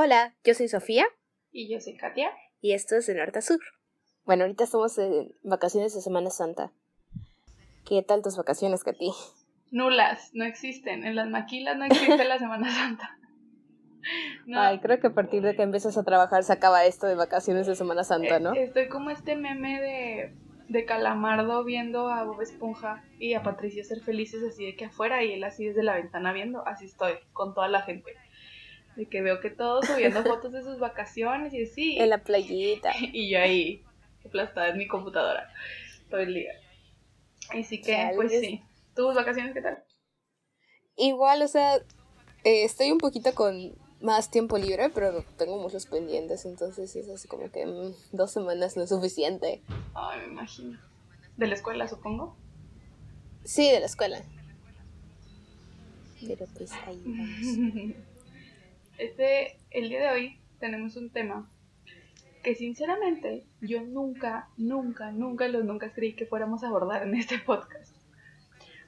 Hola, yo soy Sofía. Y yo soy Katia. Y esto es de Norte a Sur. Bueno, ahorita estamos en vacaciones de Semana Santa. ¿Qué tal tus vacaciones, Katy? Nulas, no existen. En las maquilas no existe la Semana Santa. Ay, creo que a partir de que empiezas a trabajar se acaba esto de vacaciones de Semana Santa, ¿no? Eh, estoy como este meme de, de Calamardo viendo a Bob Esponja y a Patricia ser felices así de que afuera y él así desde la ventana viendo. Así estoy, con toda la gente de que veo que todos subiendo fotos de sus vacaciones y así. En la playita. Y yo ahí, aplastada en mi computadora todo el día. Así que, pues sí. ¿Tus vacaciones qué tal? Igual, o sea, eh, estoy un poquito con más tiempo libre, pero tengo muchos pendientes, entonces es así como que mm, dos semanas no es suficiente. Ay, me imagino. ¿De la escuela, supongo? Sí, de la escuela. Pero pues ahí vamos. Este, el día de hoy tenemos un tema que sinceramente yo nunca, nunca, nunca los nunca creí que fuéramos a abordar en este podcast.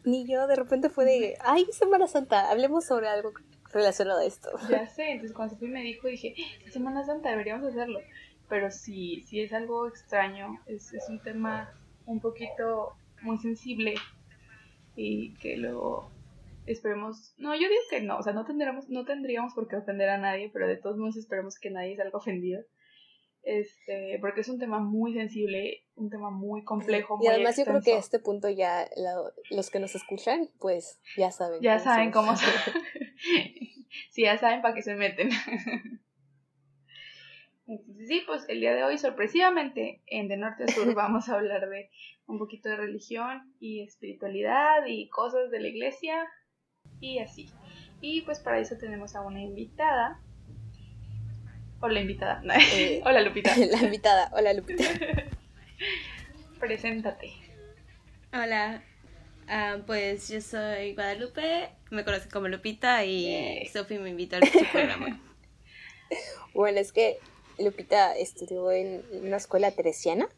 Ni yo, de repente fue de, ay, Semana Santa, hablemos sobre algo relacionado a esto. Ya sé, entonces cuando Sofía me dijo, dije, Semana Santa, deberíamos hacerlo. Pero sí, sí es algo extraño, es, es un tema un poquito muy sensible y que luego esperemos, no, yo digo que no, o sea, no tendríamos, no tendríamos por qué ofender a nadie, pero de todos modos esperemos que nadie salga ofendido. Este, porque es un tema muy sensible, un tema muy complejo. y además yo creo que a este punto ya los que nos escuchan, pues ya saben. Ya saben cómo se... sí, ya saben para qué se meten. Entonces, sí, pues el día de hoy, sorpresivamente, en De Norte a Sur vamos a hablar de un poquito de religión y espiritualidad y cosas de la iglesia y así. Y pues para eso tenemos a una invitada. Hola invitada. Eh, hola Lupita. La invitada. Hola Lupita. Preséntate. Hola. Ah, pues yo soy Guadalupe, me conocen como Lupita y Sofi me invitó a su programa. Bueno, es que Lupita estudió en una escuela teresiana.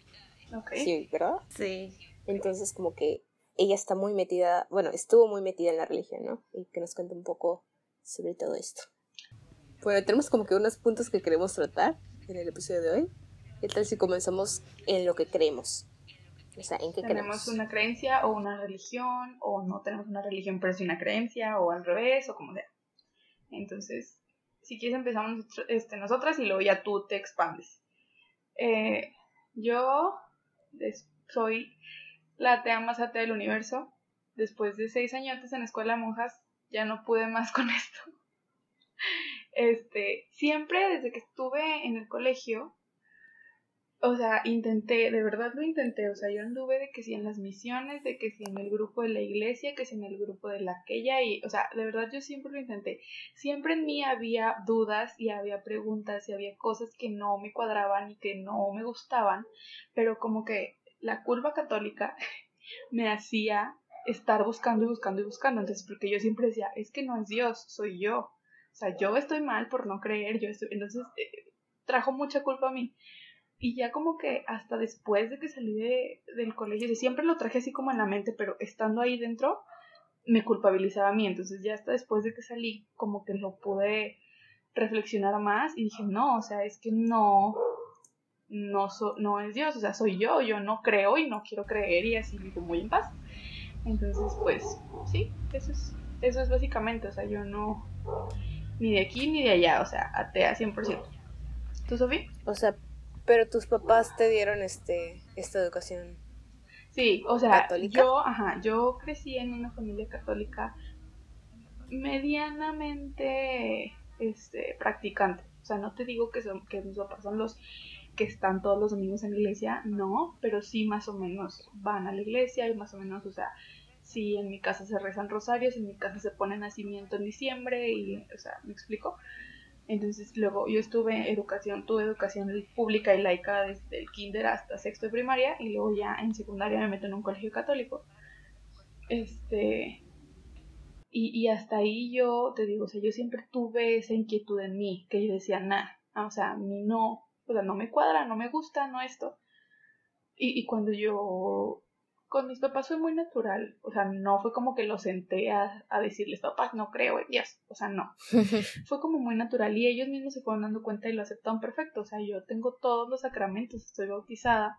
Okay. Sí, ¿verdad? Sí. Entonces como que ella está muy metida, bueno, estuvo muy metida en la religión, ¿no? Y que nos cuente un poco sobre todo esto. Bueno, tenemos como que unos puntos que queremos tratar en el episodio de hoy. ¿Qué tal si comenzamos en lo que creemos? O sea, ¿en qué ¿Tenemos una creencia o una religión? ¿O no tenemos una religión pero sí una creencia? ¿O al revés? O como sea. Entonces, si quieres empezamos este, nosotras y luego ya tú te expandes. Eh, yo soy la atea más atea del universo. Después de seis años en escuela de monjas, ya no pude más con esto. Este, siempre desde que estuve en el colegio, o sea, intenté, de verdad lo intenté, o sea, yo anduve de que si en las misiones, de que si en el grupo de la iglesia, que si en el grupo de la aquella, y, o sea, de verdad yo siempre lo intenté. Siempre en mí había dudas y había preguntas y había cosas que no me cuadraban y que no me gustaban, pero como que la curva católica me hacía estar buscando y buscando y buscando. Entonces, porque yo siempre decía, es que no es Dios, soy yo. O sea, yo estoy mal por no creer, yo estoy... Entonces, eh, trajo mucha culpa a mí. Y ya como que hasta después de que salí de, del colegio, siempre lo traje así como en la mente, pero estando ahí dentro, me culpabilizaba a mí. Entonces, ya hasta después de que salí, como que lo pude reflexionar más y dije, no, o sea, es que no, no, no es Dios, o sea, soy yo, yo no creo y no quiero creer y así vivo muy en paz. Entonces, pues, sí, eso es, eso es básicamente, o sea, yo no, ni de aquí ni de allá, o sea, atea 100%. ¿Tú, Sofía? O sea, pero tus papás te dieron este, esta educación. Sí, o sea, yo, ajá, yo crecí en una familia católica medianamente este, practicante. O sea, no te digo que, son, que mis papás son los que están todos los domingos en la iglesia, no, pero sí más o menos van a la iglesia y más o menos, o sea, sí en mi casa se rezan rosarios, en mi casa se pone nacimiento en diciembre y, o sea, ¿me explico? Entonces luego yo estuve educación, tuve educación pública y laica desde el kinder hasta sexto de primaria y luego ya en secundaria me meto en un colegio católico. Este, y, y hasta ahí yo te digo, o sea, yo siempre tuve esa inquietud en mí, que yo decía, nada, o sea, mí no, o sea, no me cuadra, no me gusta, no esto. Y, y cuando yo con mis papás fue muy natural. O sea, no fue como que lo senté a, a decirles, papás, no creo en Dios. O sea, no. fue como muy natural y ellos mismos se fueron dando cuenta y lo aceptaron perfecto. O sea, yo tengo todos los sacramentos, estoy bautizada.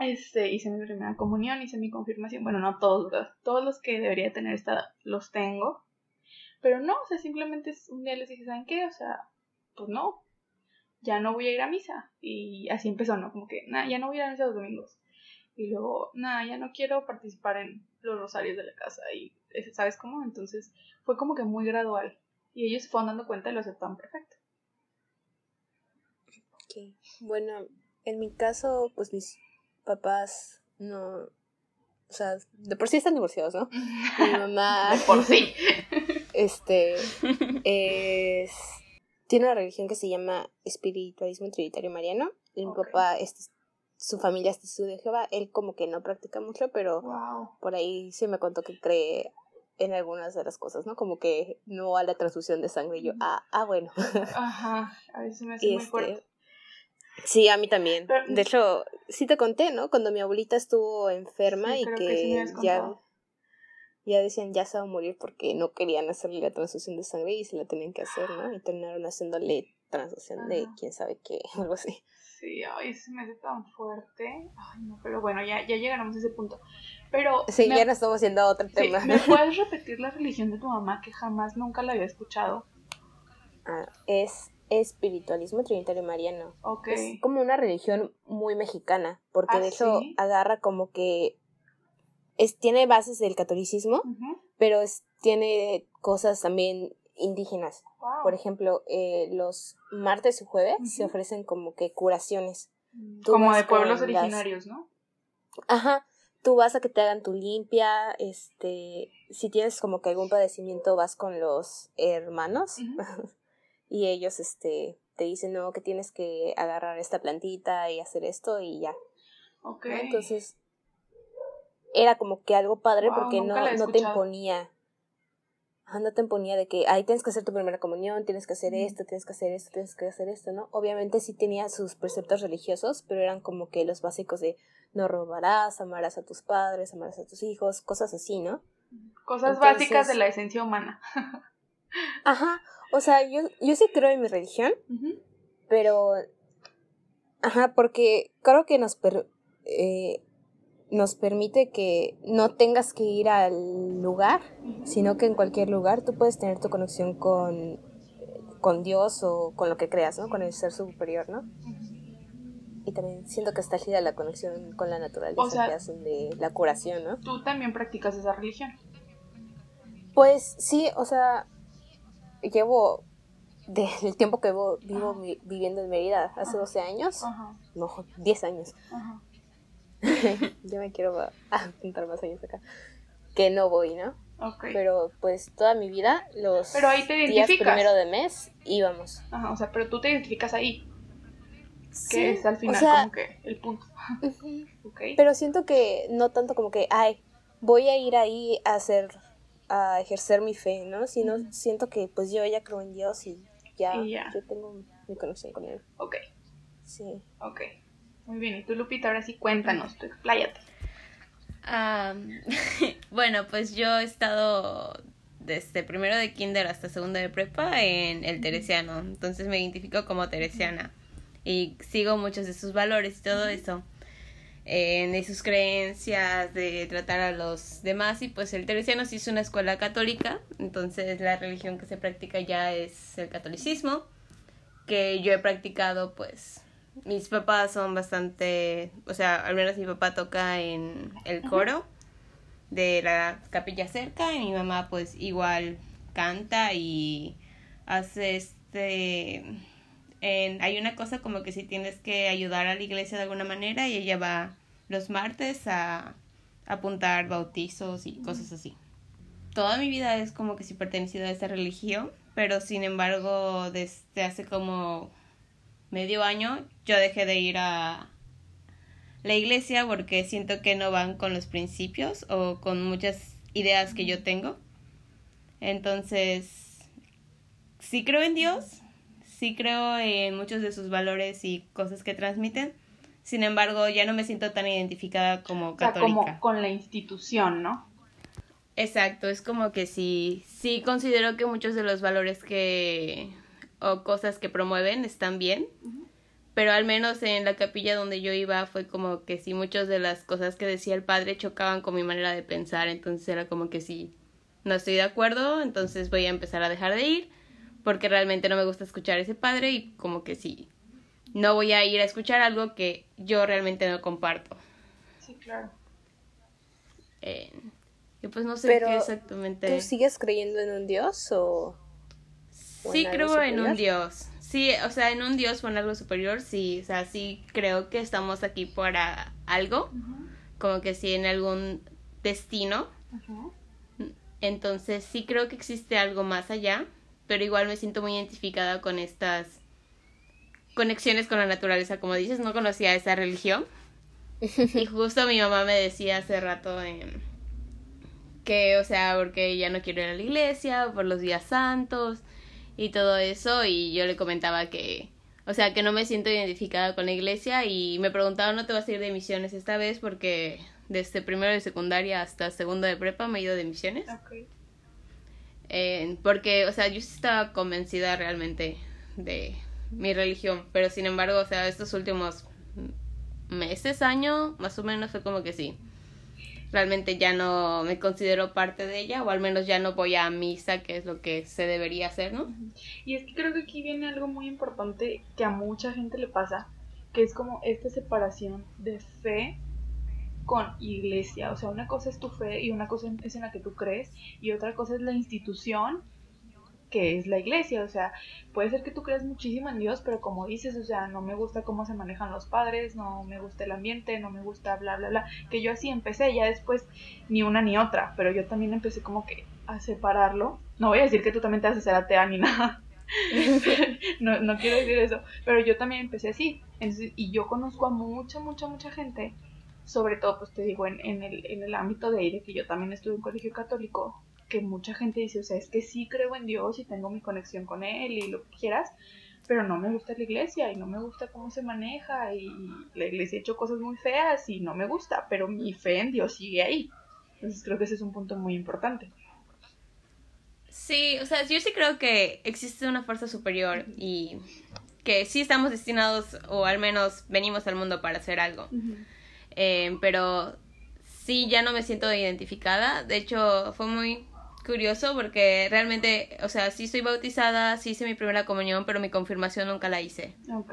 Este, hice mi primera comunión, hice mi confirmación. Bueno, no todos, Todos los que debería tener esta los tengo. Pero no, o sea, simplemente un día les dije, ¿saben qué? O sea, pues no, ya no voy a ir a misa. Y así empezó, ¿no? Como que, nada, ya no voy a ir a misa los domingos. Y luego, nada, ya no quiero participar en los rosarios de la casa. Y, ¿sabes cómo? Entonces fue como que muy gradual. Y ellos se fueron dando cuenta y lo aceptaron perfecto. Bueno, en mi caso, pues mis papás no. O sea, de por sí están divorciados, ¿no? Mi mamá. de por sí. Este. Es. Tiene una religión que se llama Espiritualismo Trinitario Mariano. Y mi papá este, su familia es testigo de Jehová. Él como que no practica mucho, pero por ahí se me contó que cree en algunas de las cosas, ¿no? Como que no a la transfusión de sangre. Y yo, ah, ah bueno. Ajá, a veces me hace muy este, fuerte. Sí, a mí también. de hecho, sí te conté, ¿no? Cuando mi abuelita estuvo enferma y que, ya, ya decían ya se va a morir porque no querían hacerle la transfusión de sangre y se la tenían que hacer, ¿no? Y terminaron haciéndole transfusión de quién sabe qué, algo así. Sí, ay, se me hace tan fuerte. Ay, no, pero bueno, ya, ya llegaremos a ese punto. Pero. Sí, ya nos estamos haciendo otro tema. ¿Me puedes repetir la religión de tu mamá que jamás nunca la había escuchado? Ah, es espiritualismo trinitario mariano. Ok. Es como una religión muy mexicana, porque ¿Ah, de hecho agarra como que. Es, tiene bases del catolicismo, pero es, tiene cosas también indígenas. Por ejemplo, eh, los martes y jueves se ofrecen como que curaciones. Mm, como de pueblos originarios, ¿no? Ajá. Tú vas a que te hagan tu limpia, este, si tienes como que algún padecimiento vas con los hermanos y ellos, este, te dicen, no, que tienes que agarrar esta plantita y hacer esto y ya. Ok. Entonces, era como que algo padre porque no, no te imponía no te imponía de que, ahí tienes que hacer tu primera comunión, tienes que hacer esto, tienes que hacer esto, tienes que hacer esto, ¿no? Obviamente sí tenía sus preceptos religiosos, pero eran como que los básicos de no robarás, amarás a tus padres, amarás a tus hijos, cosas así, ¿no? Cosas básicas de la esencia humana. ajá, o sea, yo, yo sí creo en mi religión, pero, ajá, porque creo que nos, per, eh, nos permite que no tengas que ir al lugar, sino que en cualquier lugar tú puedes tener tu conexión con, con Dios o con lo que creas, ¿no? Con el ser superior, ¿no? Y también siento que está chida la conexión con la naturaleza que hacen de la curación, ¿no? ¿Tú también practicas esa religión? Pues sí, o sea, llevo del tiempo que vivo, vivo viviendo en Mérida, hace 12 años, no, 10 años. Ajá yo me quiero apuntar más años acá. Que no voy, ¿no? Pero pues toda mi vida, los pero ahí te días primero de mes íbamos. Ajá, o sea, pero tú te identificas ahí. que es al final como que el punto. Pero siento que no tanto como que, ay, voy a ir ahí a hacer, a ejercer mi fe, ¿no? Sino siento que pues yo ya creo en Dios y ya, yo tengo mi conexión con Él. Ok. Sí. Ok. Muy bien, y tú Lupita, ahora sí cuéntanos, tú expláyate. bueno, pues yo he estado desde primero de kinder hasta segundo de prepa en el teresiano, entonces me identifico como teresiana y sigo muchos de sus valores y todo eso, de sus creencias, de tratar a los demás. Y pues el teresiano sí es una escuela católica, entonces la religión que se practica ya es el catolicismo, que yo he practicado pues mis papás son bastante, o sea, al menos mi papá toca en el coro de la capilla cerca y mi mamá pues igual canta y hace este en, hay una cosa como que si tienes que ayudar a la iglesia de alguna manera y ella va los martes a apuntar bautizos y cosas así. Toda mi vida es como que si pertenecido a esta religión, pero sin embargo desde hace como medio año yo dejé de ir a la iglesia porque siento que no van con los principios o con muchas ideas que yo tengo. Entonces, sí creo en Dios, sí creo en muchos de sus valores y cosas que transmiten. sin embargo ya no me siento tan identificada como O sea, católica. como con la institución, ¿no? Exacto, es como que sí, sí considero que muchos de los valores que o cosas que promueven están bien, pero al menos en la capilla donde yo iba fue como que sí muchas de las cosas que decía el padre chocaban con mi manera de pensar, entonces era como que sí, no estoy de acuerdo, entonces voy a empezar a dejar de ir porque realmente no me gusta escuchar a ese padre y como que sí, no voy a ir a escuchar algo que yo realmente no comparto. Sí, claro. Eh, y pues no sé Pero, qué exactamente. ¿Tú sigues creyendo en un dios o...? O Sí algo creo en un? Dios. Sí, o sea, en un Dios o en algo superior, sí. O sea, sí creo que estamos aquí para algo. Como que sí en algún destino. Entonces sí creo que existe algo más allá. Pero igual me siento muy identificada con estas conexiones con la naturaleza. Como dices, no conocía esa religión. Y justo mi mamá me decía hace rato em, que, o sea, porque ya no quiero ir a la iglesia por los días santos y todo eso. Y yo le comentaba que, o sea, que no me siento identificada con la iglesia. Y me preguntaba, ¿no te vas a ir de misiones esta vez? Porque desde primero de secundaria hasta segundo de prepa me he ido de misiones. Ok. Eh, porque, o sea, yo estaba convencida realmente de mi religión, pero sin embargo, o sea, estos últimos meses, año, más o menos fue como que sí. Realmente ya no me considero parte de ella, o al menos ya no voy a misa, que es lo que se debería hacer, ¿no? Y es que creo que aquí viene algo muy importante que a mucha gente le pasa, que es como esta separación de fe con iglesia. O sea, una cosa es tu fe y una cosa es en la que tú crees y otra cosa es la institución que es la iglesia. O sea, puede ser que tú creas muchísimo en Dios, pero como dices, o sea, no me gusta cómo se manejan los padres, no me gusta el ambiente, no me gusta bla, bla, bla. Que yo así empecé, ya después ni una ni otra, pero yo también empecé como que a separarlo. No voy a decir que tú también te vas a hacer atea ni nada. no, no quiero decir eso, pero yo también empecé así. Entonces, y yo conozco a mucha, mucha, mucha gente, sobre todo, pues te digo, en, en, el, en el ámbito de aire, que yo también estuve en colegio católico, que mucha gente dice, o sea, es que sí creo en Dios y tengo mi conexión con Él y lo que quieras, pero no me gusta la iglesia y no me gusta cómo se maneja y la iglesia ha hecho cosas muy feas y no me gusta, pero mi fe en Dios sigue ahí. Entonces creo que ese es un punto muy importante. Sí, o sea, yo sí creo que existe una fuerza superior y que sí estamos destinados, o al menos venimos al mundo para hacer algo. Eh, pero sí, ya no me siento identificada. De hecho, fue muy curioso porque realmente, o sea, sí soy bautizada, sí hice mi primera comunión, pero mi confirmación nunca la hice. Ok.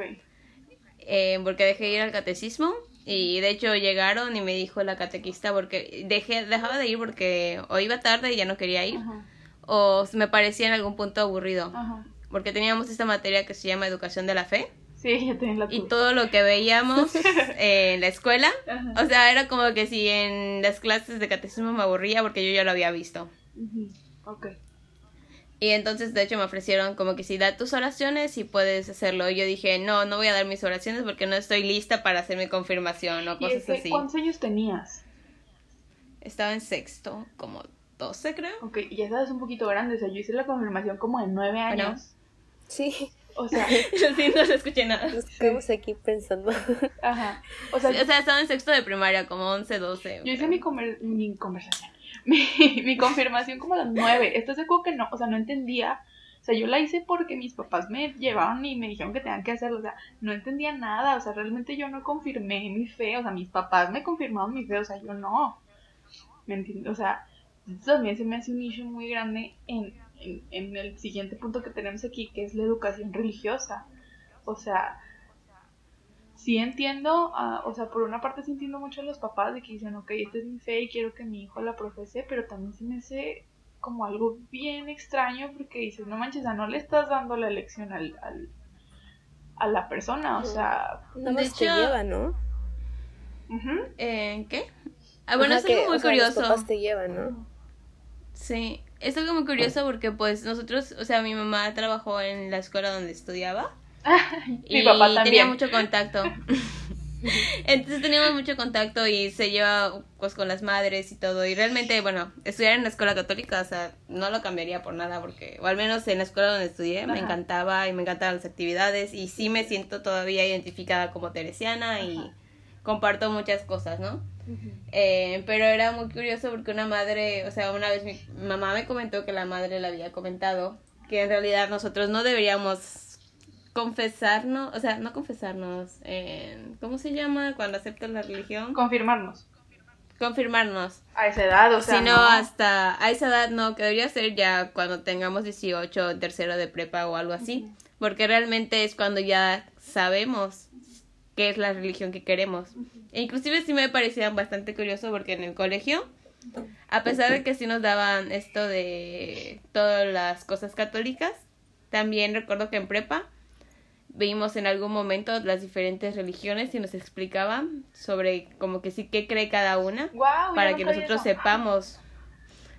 Eh, porque dejé ir al catecismo y de hecho llegaron y me dijo la catequista porque dejé, dejaba de ir porque o iba tarde y ya no quería ir Ajá. o me parecía en algún punto aburrido. Ajá. Porque teníamos esta materia que se llama educación de la fe Sí, tenés la y todo lo que veíamos en la escuela, Ajá. o sea, era como que si en las clases de catecismo me aburría porque yo ya lo había visto. Ok. Y entonces, de hecho, me ofrecieron como que si da tus oraciones y puedes hacerlo. Y yo dije, no, no voy a dar mis oraciones porque no estoy lista para hacer mi confirmación o ¿Y cosas ese, así. cuántos años tenías? Estaba en sexto, como 12 creo. Ok, y ya estabas un poquito grande, o sea, yo hice la confirmación como de nueve Bueno. años. Sí, O sea, Lo siento, no escuché nada. nos quedamos aquí pensando. ajá. O sea, Sí, o sea, estaba en sexto de primaria, como 11, 12. yo hice creo. mi, conver- mi conversación, mi, confirmación como a las nueve. Esto es de que no, o sea, no entendía. O sea, yo la hice porque mis papás me llevaron y me dijeron que tenían que hacerlo. O sea, no entendía nada. O sea, realmente yo no confirmé mi fe. O sea, mis papás me confirmaron mi fe. O sea, yo no. ¿Me entiendes? O sea, también se me hace un issue muy grande en, en, en el siguiente punto que tenemos aquí, que es la educación religiosa. O sea, sí entiendo, ah, o sea, por una parte sí entiendo mucho a los papás de que dicen, ok, esta es mi fe y quiero que mi hijo la profese, pero también se me hace como algo bien extraño porque dices, no manches, no le estás dando la elección al, al- a la persona, o sea, más te hecho- lleva, ¿no? ujú, Eh, ¿Qué? Ah, bueno, es algo que, muy o sea, curioso. Los papás te llevan, ¿no? Sí, es algo muy curioso porque pues nosotros, o sea, mi mamá trabajó en la escuela donde estudiaba mi y papá tenía también. mucho contacto. Entonces teníamos mucho contacto y se lleva pues con las madres y todo. Y realmente, bueno, estudiar en la escuela católica, o sea, no lo cambiaría por nada porque, o al menos en la escuela donde estudié, me encantaba y me encantaban las actividades y sí me siento todavía identificada como teresiana y comparto muchas cosas, ¿no? Eh, pero era muy curioso porque una madre, o sea, una vez mi mamá me comentó que la madre le había comentado que en realidad nosotros no deberíamos confesarnos, o sea, no confesarnos, ¿cómo se llama cuando aceptas la religión? Confirmarnos. Confirmarnos. A esa edad, o sea. Si no, hasta a esa edad no, que debería ser ya cuando tengamos 18, tercero de prepa o algo así, porque realmente es cuando ya sabemos qué es la religión que queremos. E inclusive sí me parecían bastante curioso porque en el colegio, a pesar de que sí nos daban esto de todas las cosas católicas, también recuerdo que en prepa vimos en algún momento las diferentes religiones y nos explicaban sobre como que sí qué cree cada una para que nosotros sepamos.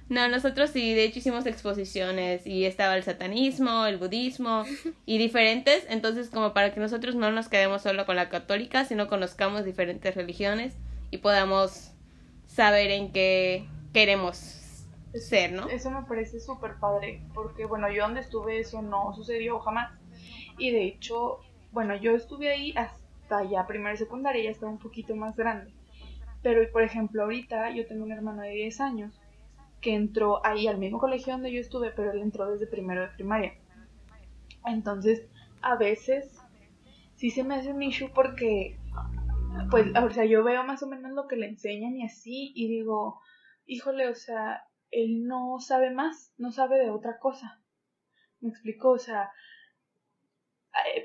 No, nosotros sí, de hecho hicimos exposiciones y estaba el satanismo, el budismo y diferentes, entonces como para que nosotros no nos quedemos solo con la católica, sino conozcamos diferentes religiones y podamos saber en qué queremos ser, ¿no? Eso me parece súper padre, porque bueno, yo donde estuve eso no sucedió jamás y de hecho, bueno, yo estuve ahí hasta ya primera y secundaria, ya estaba un poquito más grande. Pero, por ejemplo, ahorita yo tengo un hermano de 10 años que entró ahí al mismo colegio donde yo estuve, pero él entró desde primero de primaria. Entonces, a veces sí se me hace un issue porque, pues, o sea, yo veo más o menos lo que le enseñan y así, y digo, híjole, o sea, él no sabe más, no sabe de otra cosa. Me explico, o sea,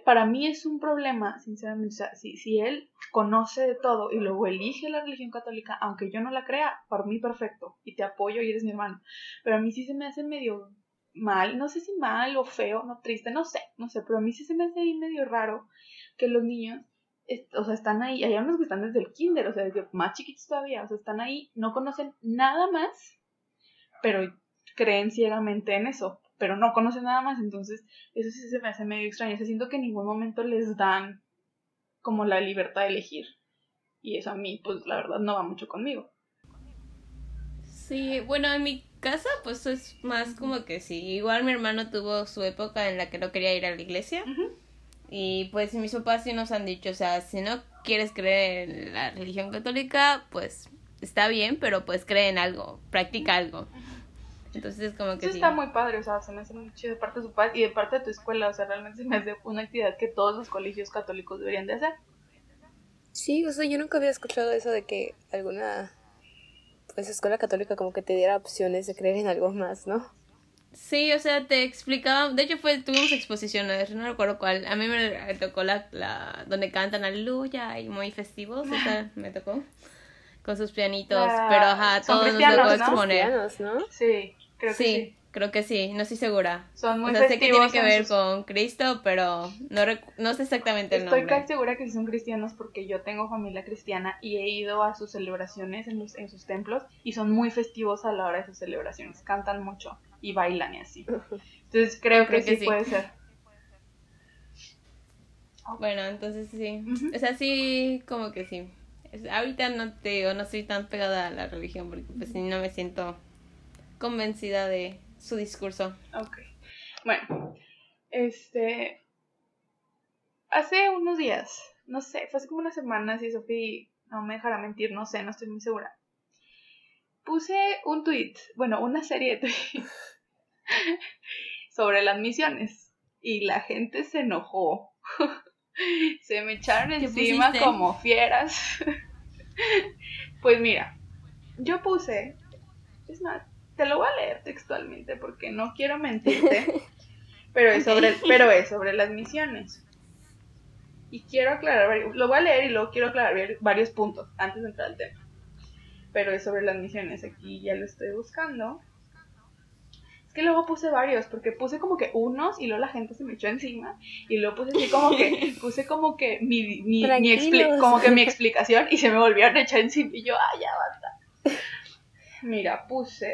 para mí es un problema, sinceramente, si, si él conoce de todo y luego elige la religión católica, aunque yo no la crea, para mí perfecto, y te apoyo y eres mi hermano, pero a mí sí se me hace medio mal, no sé si mal o feo, no triste, no sé, no sé, pero a mí sí se me hace ahí medio raro que los niños, o sea, están ahí, hay unos que están desde el kinder, o sea, desde más chiquitos todavía, o sea, están ahí, no conocen nada más, pero creen ciegamente en eso pero no conocen nada más, entonces eso sí se me hace medio extraño, se siento que en ningún momento les dan como la libertad de elegir y eso a mí pues la verdad no va mucho conmigo. Sí, bueno, en mi casa pues es más como que sí, igual mi hermano tuvo su época en la que no quería ir a la iglesia. Y pues mis papás sí nos han dicho, o sea, si no quieres creer en la religión católica, pues está bien, pero pues cree en algo, practica algo. Entonces, como que. Eso está muy padre, o sea, se me hace muy chido de parte de su padre y de parte de tu escuela, o sea, realmente se me hace una actividad que todos los colegios católicos deberían de hacer. Sí, o sea, yo nunca había escuchado eso de que alguna pues escuela católica como que te diera opciones de creer en algo más, ¿no? Sí, o sea, te explicaba, de hecho fue, tuvimos exposiciones, no recuerdo cuál, a mí me tocó la, la donde cantan aleluya y muy festivos, esa me tocó, con sus pianitos, pero ajá, todos nos tocó exponer. ¿no? Sí. Creo que sí, Creo que sí, no estoy segura. Son muy o sea, sé que tiene que ver con Cristo, pero no, no sé exactamente el nombre. Estoy casi segura que sí son cristianos porque yo tengo familia cristiana y he ido a sus celebraciones en, en sus templos y son muy festivos a la hora de sus celebraciones. Cantan mucho y bailan y así. Entonces creo, que, sí, puede ser. Bueno, entonces sí. O sea, sí, como que sí. Ahorita no te digo, no estoy tan pegada a la religión porque pues sí no me siento convencida de su discurso. Ok. Bueno, este. Hace unos días, no sé, fue hace como una semana, si Sofía no me dejará mentir, no sé, no estoy muy segura. Puse un tweet, bueno, una serie de tweets sobre las misiones y la gente se enojó. se me echaron encima como fieras. pues mira, yo puse, es más, te lo voy a leer textualmente porque no quiero mentirte, pero es sobre, pero es sobre las misiones. Y quiero aclarar, lo voy a leer y luego quiero aclarar varios puntos antes de entrar al tema. Pero es sobre las misiones, aquí ya lo estoy buscando. Es que luego puse varios, porque puse como que unos y luego la gente se me echó encima. Y luego puse así como que, puse como que mi, mi, como que mi explicación y se me volvieron a echar encima. Y yo, ah, ya basta. Mira, puse.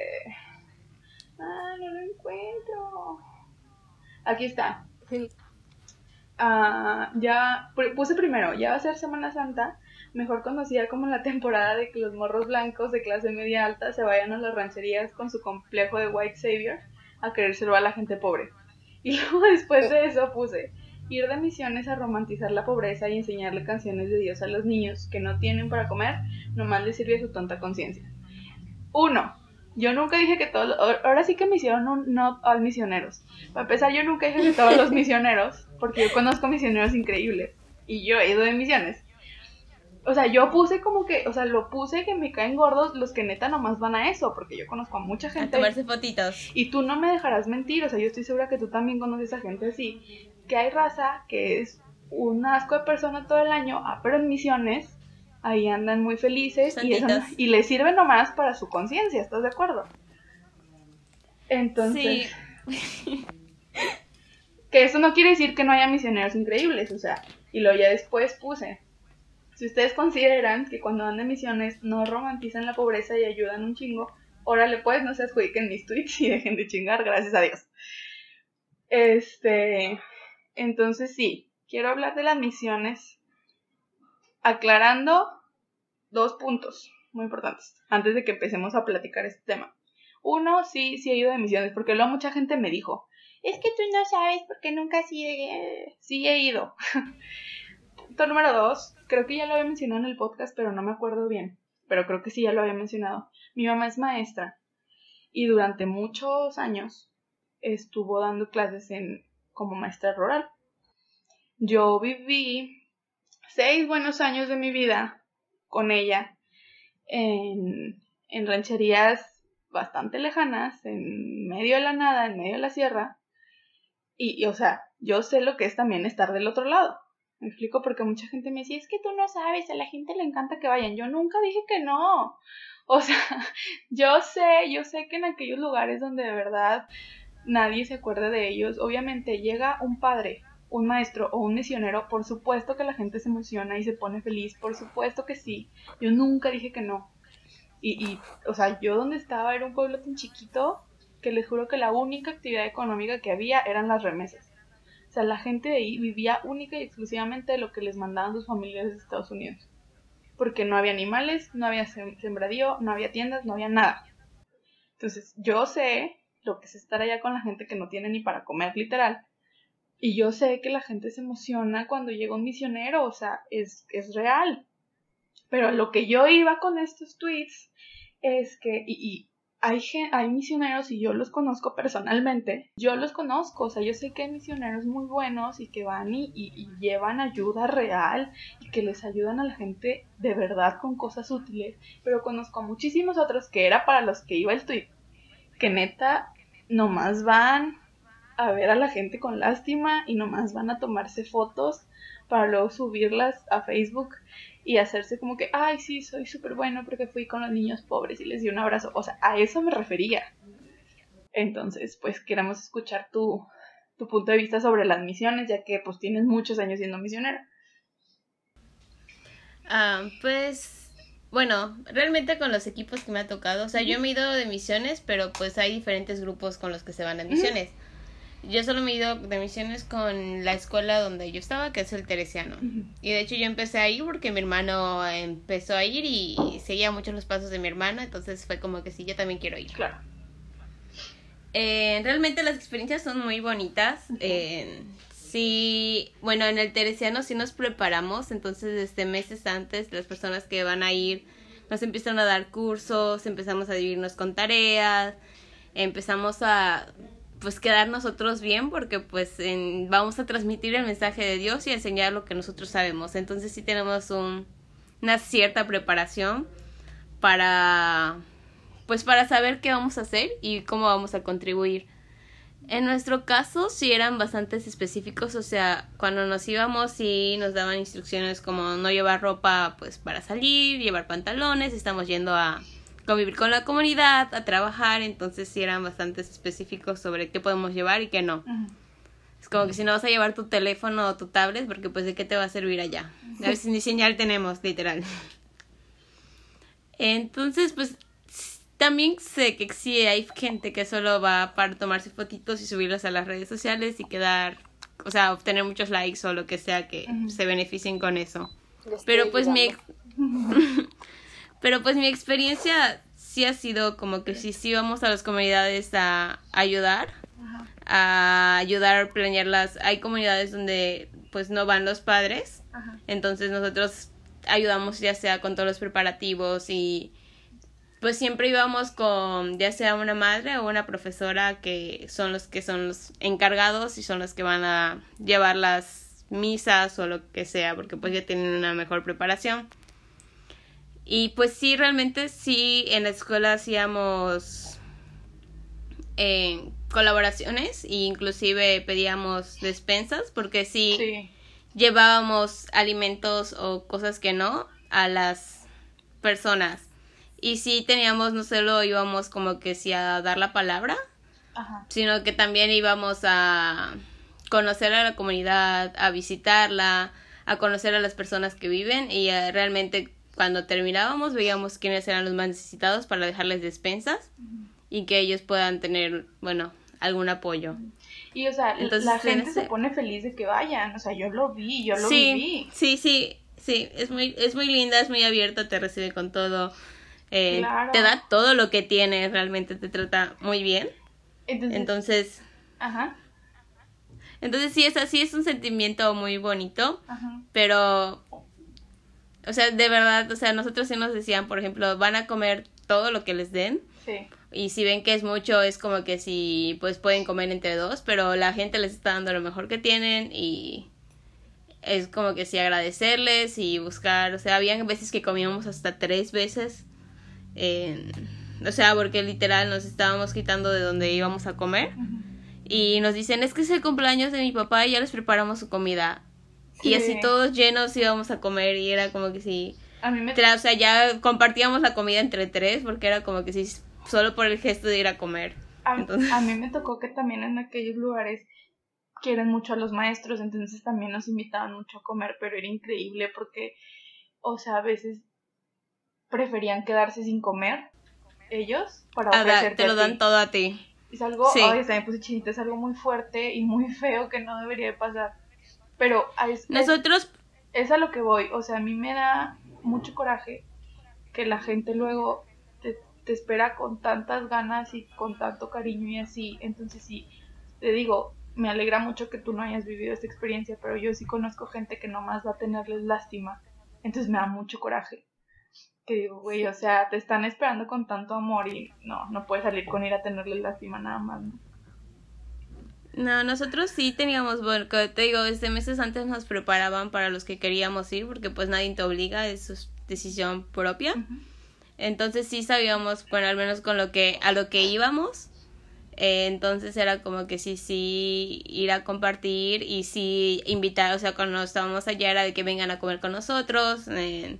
Ah, no lo encuentro. Aquí está. Ah, ya puse primero, ya va a ser Semana Santa, mejor conocida como la temporada de que los morros blancos de clase media alta se vayan a las rancherías con su complejo de White Savior a querer salvar a la gente pobre. Y luego después de eso puse, Ir de misiones a romantizar la pobreza y enseñarle canciones de Dios a los niños que no tienen para comer, nomás les sirve a su tonta conciencia. Uno, yo nunca dije que todos, ahora sí que me hicieron un no al misioneros. Para empezar, yo nunca dije que todos los misioneros, porque yo conozco misioneros increíbles y yo he ido de misiones. O sea, yo puse como que, o sea, lo puse que me caen gordos los que neta nomás van a eso, porque yo conozco a mucha gente. A tomarse fotitos. Y tú no me dejarás mentir, o sea, yo estoy segura que tú también conoces a gente así, que hay raza que es un asco de persona todo el año, ah, pero en misiones ahí andan muy felices y, y les sirve nomás para su conciencia, ¿estás de acuerdo? Entonces, sí. que eso no quiere decir que no haya misioneros increíbles, o sea, y lo ya después puse. Si ustedes consideran que cuando dan de misiones no romantizan la pobreza y ayudan un chingo, órale pues, no se adjudiquen mis tweets y dejen de chingar, gracias a Dios. Este, entonces sí, quiero hablar de las misiones aclarando dos puntos muy importantes antes de que empecemos a platicar este tema. Uno, sí, sí he ido de misiones, porque luego mucha gente me dijo, es que tú no sabes porque nunca sí he, sí he ido. Punto número dos, creo que ya lo había mencionado en el podcast, pero no me acuerdo bien, pero creo que sí ya lo había mencionado. Mi mamá es maestra y durante muchos años estuvo dando clases en como maestra rural. Yo viví seis buenos años de mi vida con ella en, en rancherías bastante lejanas, en medio de la nada, en medio de la sierra. Y, o sea, yo sé lo que es también estar del otro lado. Me explico porque mucha gente me decía, es que tú no sabes, a la gente le encanta que vayan. Yo nunca dije que no. O sea, yo sé, yo sé que en aquellos lugares donde de verdad nadie se acuerda de ellos, obviamente llega un padre un maestro o un misionero, por supuesto que la gente se emociona y se pone feliz, por supuesto que sí. Yo nunca dije que no. Y, y, o sea, yo donde estaba era un pueblo tan chiquito que les juro que la única actividad económica que había eran las remesas. O sea, la gente de ahí vivía única y exclusivamente de lo que les mandaban sus familias de Estados Unidos. Porque no había animales, no había sembradío, no había tiendas, no había nada. Entonces, yo sé lo que es estar allá con la gente que no tiene ni para comer, literal. Y yo sé que la gente se emociona cuando llega un misionero, o sea, es, es real. Pero lo que yo iba con estos tweets es que, y, y hay, hay misioneros y yo los conozco personalmente, yo los conozco, o sea, yo sé que hay misioneros muy buenos y que van y, y, llevan ayuda real y que les ayudan a la gente de verdad con cosas útiles, pero conozco a muchísimos otros que era para los que iba el tweet, que neta nomás van, a ver a la gente con lástima y nomás van a tomarse fotos para luego subirlas a Facebook y hacerse como que, ay, sí, soy súper bueno porque fui con los niños pobres y les di un abrazo. O sea, a eso me refería. Entonces, pues queremos escuchar tu, tu punto de vista sobre las misiones, ya que pues tienes muchos años siendo misionero. Ah, pues bueno, realmente con los equipos que me ha tocado, o sea, yo me he ido de misiones, pero pues hay diferentes grupos con los que se van a misiones. Yo solo me he ido de misiones con la escuela donde yo estaba, que es el Teresiano. Y de hecho yo empecé a ir porque mi hermano empezó a ir y, seguía mucho los pasos de mi hermano, entonces fue como que sí, yo también quiero ir. Claro. Eh, realmente las experiencias son muy bonitas. Eh, sí, bueno, en el Teresiano sí nos preparamos, entonces desde meses antes las personas que van a ir nos empiezan a dar cursos, empezamos a dividirnos con tareas, empezamos a pues quedar nosotros bien porque pues vamos a transmitir el mensaje de Dios y enseñar lo que nosotros sabemos. Entonces sí tenemos un, una cierta preparación para pues para saber qué vamos a hacer y cómo vamos a contribuir. En nuestro caso sí eran bastante específicos, o sea, cuando nos íbamos sí nos daban instrucciones como no llevar ropa pues para salir, llevar pantalones, estamos yendo a convivir con la comunidad, a trabajar, entonces sí eran bastante específicos sobre qué podemos llevar y qué no. Es como que si no vas a llevar tu teléfono o tu tablet, porque pues de qué te va a servir allá. A ver si ni señal tenemos, literal. Entonces, pues también sé que sí hay gente que solo va para tomarse fotitos y subirlas a las redes sociales y quedar, o sea, obtener muchos likes o lo que sea que se beneficien con eso. Pero pues mi Pero pues mi experiencia sí ha sido como que sí, sí vamos a las comunidades a ayudar, a ayudar a planear las... Hay comunidades donde pues no van los padres, entonces nosotros ayudamos ya sea con todos los preparativos y pues siempre íbamos con ya sea una madre o una profesora que son los que son los encargados y son los que van a llevar las misas o lo que sea porque pues ya tienen una mejor preparación y pues sí realmente sí en la escuela hacíamos eh, colaboraciones e inclusive pedíamos despensas porque sí, llevábamos alimentos o cosas que no a las personas. Y sí teníamos, no solo íbamos como que sí a dar la palabra, sino que también íbamos a conocer a la comunidad, a visitarla, a conocer a las personas que viven y realmente cuando terminábamos veíamos quiénes eran los más necesitados para dejarles despensas y que ellos puedan tener, bueno, algún apoyo. Y o sea, la gente se pone feliz de que vayan, o sea, yo lo vi, yo lo sí, viví. Sí, sí, sí, es muy, es muy linda, es muy abierta, te recibe con todo. Eh, te da todo lo que tienes, realmente te trata muy bien. Entonces, ajá. Entonces sí, es así, es un sentimiento muy bonito, pero, o sea, de verdad, o sea, nosotros sí nos decían, por ejemplo, van a comer todo lo que les den. Y si ven que es mucho, es como que si, pues pueden comer entre dos, pero la gente les está dando lo mejor que tienen y es como que sí agradecerles y buscar, o sea, habían veces que comíamos hasta tres veces o sea, porque literal nos estábamos quitando de donde íbamos a comer. Y nos dicen, es que es el cumpleaños de mi papá y ya les preparamos su comida. Y así todos llenos íbamos a comer y era como que si... A mí me... O sea, ya compartíamos la comida entre tres porque era como que si solo por el gesto de ir a comer. A, a mí me tocó que también en aquellos lugares quieren mucho a los maestros, entonces también nos invitaban mucho a comer, pero era increíble porque, o sea, a veces preferían quedarse sin comer ellos para ah, te lo dan todo a ti. Es algo, sí. ay, me puse chinita, es algo muy fuerte y muy feo que no debería de pasar. Pero es, nosotros es, a lo que voy, o sea, a mí me da mucho coraje que la gente luego te, te espera con tantas ganas y con tanto cariño y así. Entonces sí, te digo, me alegra mucho que tú no hayas vivido esta experiencia, pero yo sí conozco gente que nomás va a tenerles lástima. Entonces me da mucho coraje que digo, güey, o sea, te están esperando con tanto amor y no, no puedes salir con ir a tenerle lástima nada más, ¿no? No, nosotros sí teníamos, bueno, te digo, desde meses antes nos preparaban para los que queríamos ir, porque pues nadie te obliga, es su decisión propia. Entonces sí sabíamos, bueno, al menos con lo que, a lo que íbamos. Eh, entonces era como que sí, sí, ir a compartir y sí invitar, o sea, cuando estábamos allá era de que vengan a comer con nosotros. Eh,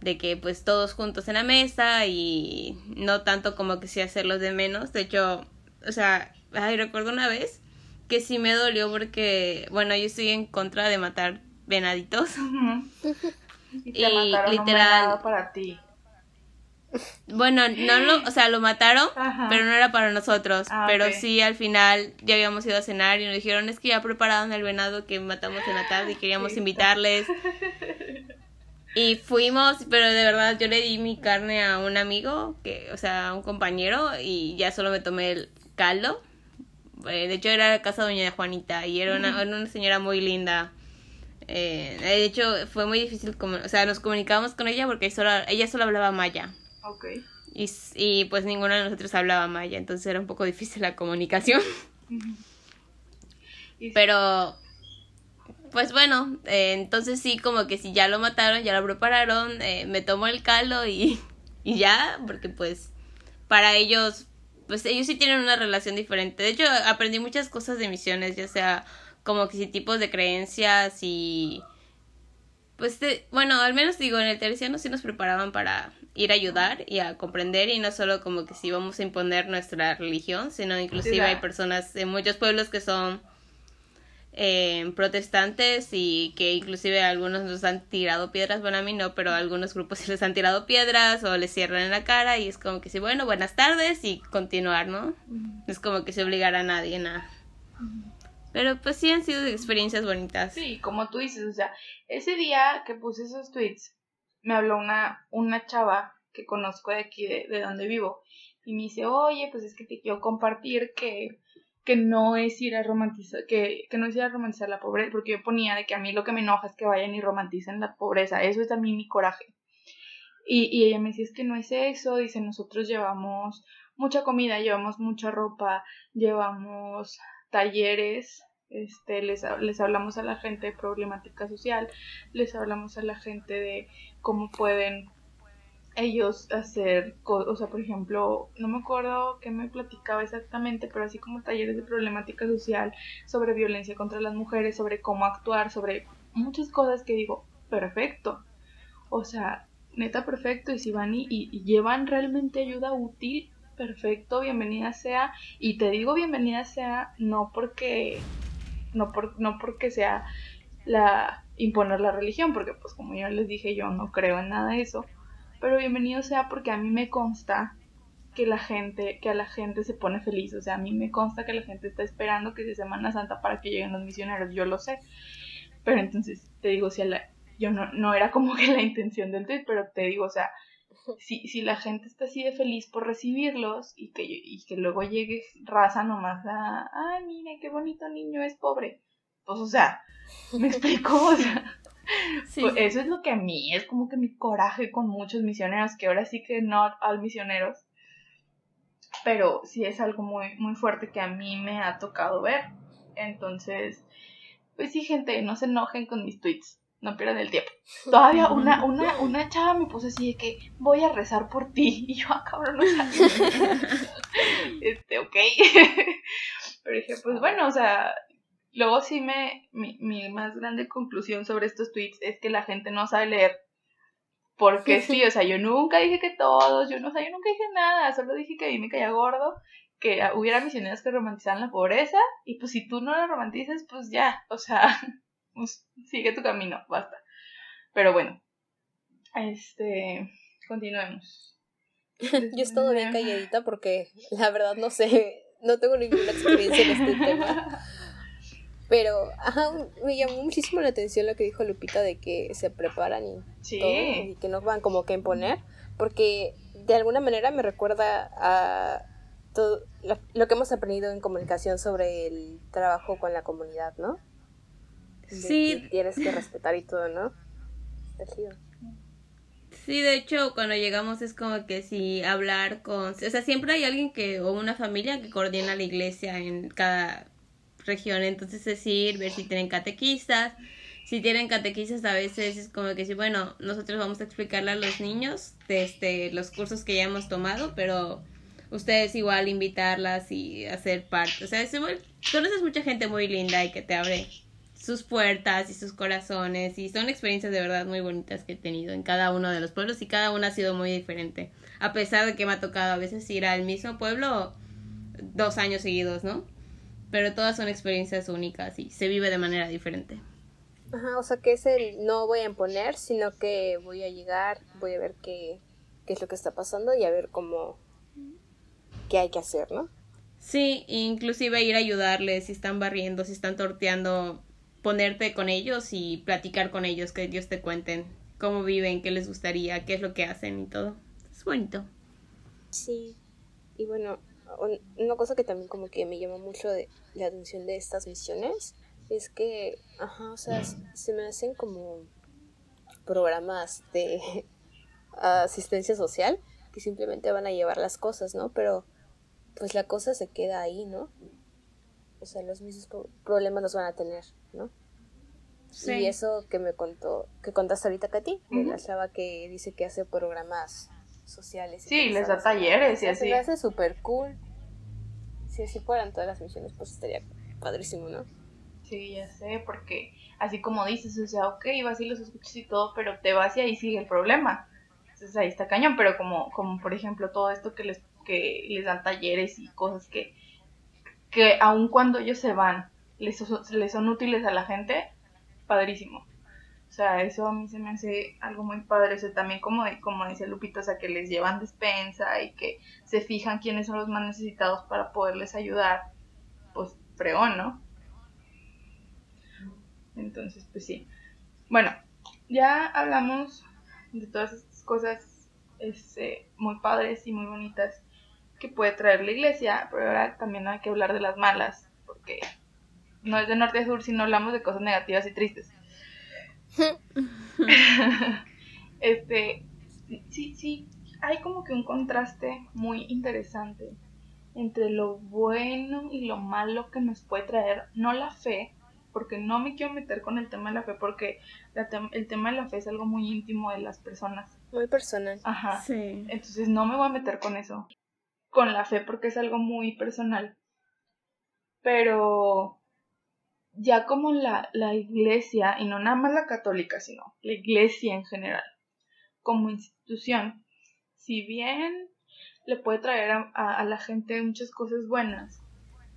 de que pues todos juntos en la mesa y no tanto como que sí hacerlos de menos. De hecho, o sea, ay, recuerdo una vez que sí me dolió porque, bueno, yo estoy en contra de matar venaditos. y, literal para ti. Bueno, no lo, o sea, lo mataron, pero no era para nosotros. Ah, pero sí, al final ya habíamos ido a cenar y nos dijeron, es que ya prepararon el venado que matamos en la tarde y queríamos invitarles. Y fuimos, pero de verdad yo le di mi carne a un amigo, que, o sea, a un compañero, y ya solo me tomé el caldo. Eh, de hecho, era la casa de doña Juanita y era una, una señora muy linda. Eh, de hecho, fue muy difícil, o sea, nos comunicábamos con ella porque solo, ella solo hablaba maya. Ok. Y, y pues ninguno de nosotros hablaba maya, entonces era un poco difícil la comunicación. Pero pues bueno, eh, entonces sí, como que si ya lo mataron, ya lo prepararon, eh, me tomo el caldo y, y ya, porque pues para ellos, pues ellos sí tienen una relación diferente. De hecho, aprendí muchas cosas de misiones, ya sea como que si tipos de creencias y pues bueno, al menos digo, en el terciano sí nos preparaban para ir a ayudar y a comprender y no solo como que si vamos a imponer nuestra religión, sino inclusive hay personas en muchos pueblos que son eh, protestantes y que inclusive algunos nos han tirado piedras, bueno a mí no, pero algunos grupos sí les han tirado piedras o les cierran en la cara y es como que sí, bueno, buenas tardes y continuar, ¿no? Es como que se obligara a nadie nada. Pero pues sí han sido experiencias bonitas. Sí, como tú dices, o sea, ese día que puse esos tweets, me habló una, una chava que conozco de aquí, de, de donde vivo, y me dice, oye, pues es que te quiero compartir que que no es ir a romantizar, que, que no es ir a romantizar la pobreza, porque yo ponía de que a mí lo que me enoja es que vayan y romanticen la pobreza, eso es mí mi coraje. Y, y ella me decía, es que no es eso, dice, nosotros llevamos mucha comida, llevamos mucha ropa, llevamos talleres, este, les, les hablamos a la gente de problemática social, les hablamos a la gente de cómo pueden ellos hacer, o sea, por ejemplo, no me acuerdo qué me platicaba exactamente, pero así como talleres de problemática social, sobre violencia contra las mujeres, sobre cómo actuar, sobre muchas cosas que digo, perfecto. O sea, neta perfecto, y si van y, llevan realmente ayuda útil, perfecto, bienvenida sea. Y te digo bienvenida sea no porque, no, por, no porque sea la imponer la religión, porque pues como ya les dije, yo no creo en nada de eso pero bienvenido sea porque a mí me consta que la gente, que a la gente se pone feliz, o sea, a mí me consta que la gente está esperando que sea Semana Santa para que lleguen los misioneros, yo lo sé, pero entonces te digo, si la, yo no, no era como que la intención del tweet, pero te digo, o sea, si, si la gente está así de feliz por recibirlos y que, y que luego llegue raza nomás a, ay, mire, qué bonito niño es pobre, pues, o sea, me explico, o sea, pues eso es lo que a mí es como que mi coraje con muchos misioneros, que ahora sí que no al misioneros, pero sí es algo muy, muy fuerte que a mí me ha tocado ver. Entonces, pues sí, gente, no se enojen con mis tweets, no pierdan el tiempo. Todavía una, una, una chava me puso así de que voy a rezar por ti, y yo, ah, cabrón, no Este, ok. pero dije, pues bueno, o sea, Luego sí me, mi, mi más grande conclusión sobre estos tweets es que la gente no sabe leer. Porque sí, o sea, yo nunca dije que todos, yo no, o sea, yo nunca dije nada, solo dije que a mí me caía gordo, que hubiera misioneros que romantizaran la pobreza, y pues si tú no la romantizas, pues ya, o sea, pues, sigue tu camino, basta. Pero bueno, este, continuemos. yo he estado bien calladita porque la verdad no sé, no tengo ninguna experiencia en este tema. Pero, ajá, me llamó muchísimo la atención lo que dijo Lupita de que se preparan y todo, y que no van como que a imponer, porque de alguna manera me recuerda a todo lo, que hemos aprendido en comunicación sobre el trabajo con la comunidad, ¿no? sí. tienes que respetar y todo, ¿no? Sí, de hecho, cuando llegamos es como que si hablar con... O sea, siempre hay alguien que, o una familia que coordina la iglesia en cada región. Entonces es ir, ver si tienen catequistas. Si tienen catequistas a veces es como que sí, bueno, nosotros vamos a explicarle a los niños de este, los cursos que ya hemos tomado, pero ustedes igual invitarlas y hacer parte. O sea, es conoces mucha gente muy linda y que te abre sus puertas y sus corazones y son experiencias de verdad muy bonitas que he tenido en cada uno de los pueblos y cada una ha sido muy diferente. A pesar de que me ha tocado a veces ir al mismo pueblo dos años seguidos, ¿no? Pero todas son experiencias únicas y se vive de manera diferente. Ajá, o sea que es el no voy a imponer, sino que voy a llegar, voy a ver qué, qué es lo que está pasando y a ver cómo, qué hay que hacer, ¿no? Sí, inclusive ir a ayudarles, si están barriendo, si están torteando, ponerte con ellos y platicar con ellos, que ellos te cuenten cómo viven, qué les gustaría, qué es lo que hacen y todo. Es bonito. Sí, y bueno, una cosa que también como que me llama mucho de la atención de estas misiones es que, ajá, o sea, se me hacen como programas de asistencia social que simplemente van a llevar las cosas, ¿no? Pero pues la cosa se queda ahí, ¿no? O sea, los mismos problemas los van a tener, ¿no? Sí. Y eso que me contó, que contaste ahorita, Katy, de la chava que dice que hace programas sociales. Sí, les da talleres y así. Se hace súper cool. Si así fueran todas las misiones, pues estaría padrísimo, ¿no? Sí, ya sé, porque así como dices, o sea, ok, vas y los escuchas y todo, pero te vas y ahí sigue el problema. Entonces ahí está cañón, pero como, como por ejemplo todo esto que les, que les dan talleres y cosas que, que aun cuando ellos se van, les, les son útiles a la gente, padrísimo. O sea, eso a mí se me hace algo muy padre. O sea, también como, como dice Lupita, o sea, que les llevan despensa y que se fijan quiénes son los más necesitados para poderles ayudar. Pues, fregón, ¿no? Entonces, pues sí. Bueno, ya hablamos de todas estas cosas este, muy padres y muy bonitas que puede traer la iglesia, pero ahora también hay que hablar de las malas, porque no es de norte a sur, sino hablamos de cosas negativas y tristes. este, sí, sí, hay como que un contraste muy interesante entre lo bueno y lo malo que nos puede traer, no la fe, porque no me quiero meter con el tema de la fe, porque el tema de la fe es algo muy íntimo de las personas. Muy personal. Ajá. Sí. Entonces no me voy a meter con eso. Con la fe, porque es algo muy personal. Pero ya como la, la iglesia, y no nada más la católica, sino la iglesia en general, como institución, si bien le puede traer a, la gente muchas cosas buenas,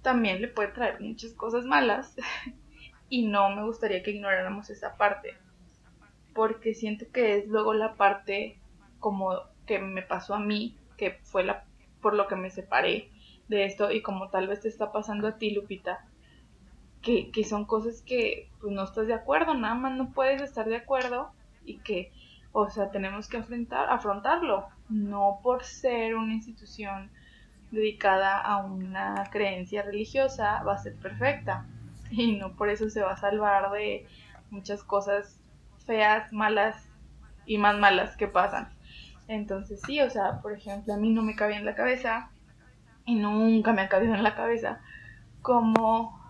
también le puede traer muchas cosas malas. y no me gustaría que ignoráramos esa parte. Porque siento que es luego la parte como que me pasó a mí, que fue la por lo que me separé de esto y como tal vez te está pasando a ti, Lupita, que, son cosas que pues no estás de acuerdo, nada más no puedes estar de acuerdo y que, o sea, tenemos que afrontar, afrontarlo no por ser una institución dedicada a una creencia religiosa va a ser perfecta y no por eso se va a salvar de muchas cosas feas, malas y más malas que pasan. Entonces sí, o sea, por ejemplo, a mí no me cabía en la cabeza y nunca me ha cabido en la cabeza como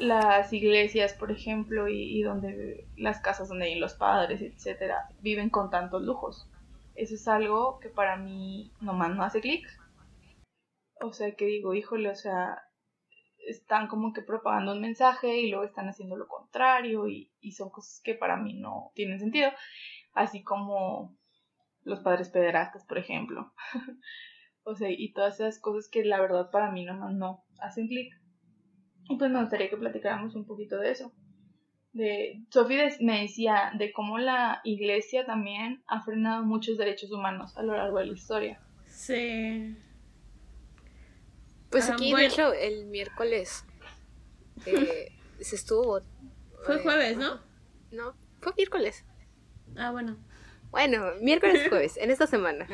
las iglesias, por ejemplo, y, y donde las casas donde hay los padres, etcétera, viven con tantos lujos. Eso es algo que para mí nomás no hace clic. O sea, que digo, híjole, o sea, están como que propagando un mensaje y luego están haciendo lo contrario y, son cosas que para mí no tienen sentido. Así como los padres pederastas, por ejemplo. o sea, y todas esas cosas que la verdad para mí nomás no hacen clic. Y pues me gustaría que platicáramos un poquito de eso de Sophie me decía de cómo la iglesia también ha frenado muchos derechos humanos a lo largo de la historia. Sí. Pues ah, aquí, de hecho, el miércoles eh, se estuvo. Fue eh, jueves, ¿no? No, fue miércoles. Ah, bueno. Bueno, miércoles jueves, en esta semana.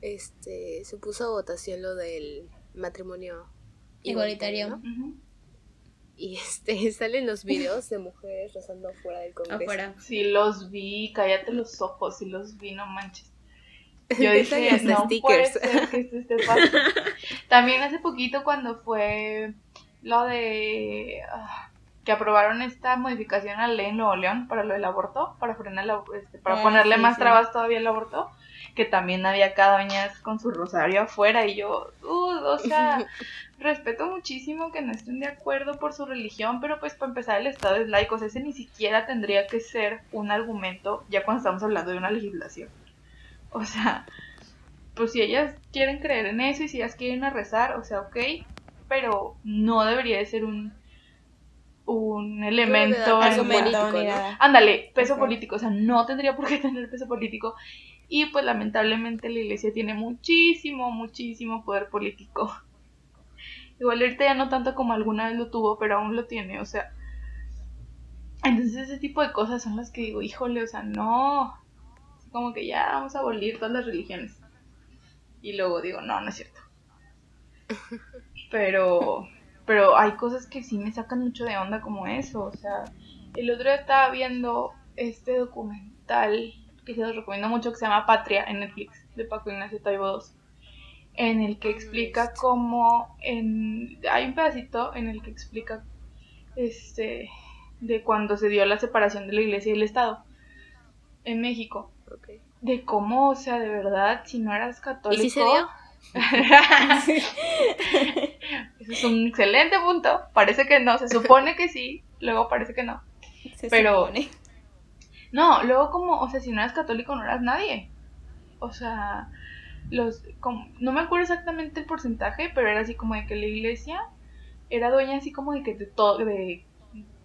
Este, se puso a votación lo del matrimonio igualitario y este salen los videos de mujeres rezando afuera del Congreso. Afuera. Sí, los vi, cállate los ojos, sí los vi, no manches. Yo dije, no stickers. que esto También hace poquito cuando fue lo de ah, que aprobaron esta modificación a la ley en Nuevo León para lo del aborto, para frenar este, para ah, ponerle más trabas todavía al aborto, que también había cada doña con su rosario afuera y yo, uh, o sea, respeto muchísimo que no estén de acuerdo por su religión, pero pues para empezar el Estado es laico, ese ni siquiera tendría que ser un argumento ya cuando estamos hablando de una legislación. O sea, pues si ellas quieren creer en eso y si ellas quieren a rezar, o sea, ok, pero no debería de ser un un elemento peso político, ándale peso político o sea no tendría por qué tener peso político. Y pues lamentablemente la iglesia tiene muchísimo muchísimo poder político Igual ahorita ya no tanto como alguna vez lo tuvo, pero aún lo tiene, o sea. Entonces ese tipo de cosas son las que digo, híjole, o sea, no. Como que ya vamos a abolir todas las religiones. Y luego digo, no, no es cierto. Pero, pero hay cosas que sí me sacan mucho de onda como eso. O sea, el otro día estaba viendo este documental que se los recomiendo mucho que se llama Patria en Netflix de Paco Ignacio Taibo II en el que explica cómo en, hay un pedacito en el que explica este de cuando se dio la separación de la iglesia y el estado en México. De cómo o sea de verdad si no eras católico ¿Y si se dio? Es un excelente punto. Parece que no se supone que sí luego parece que no. Se pero supone. no luego como o sea si no eras católico no eras nadie. O sea los no me acuerdo exactamente el porcentaje, pero era así como de que la iglesia era dueña así como de que de todo, de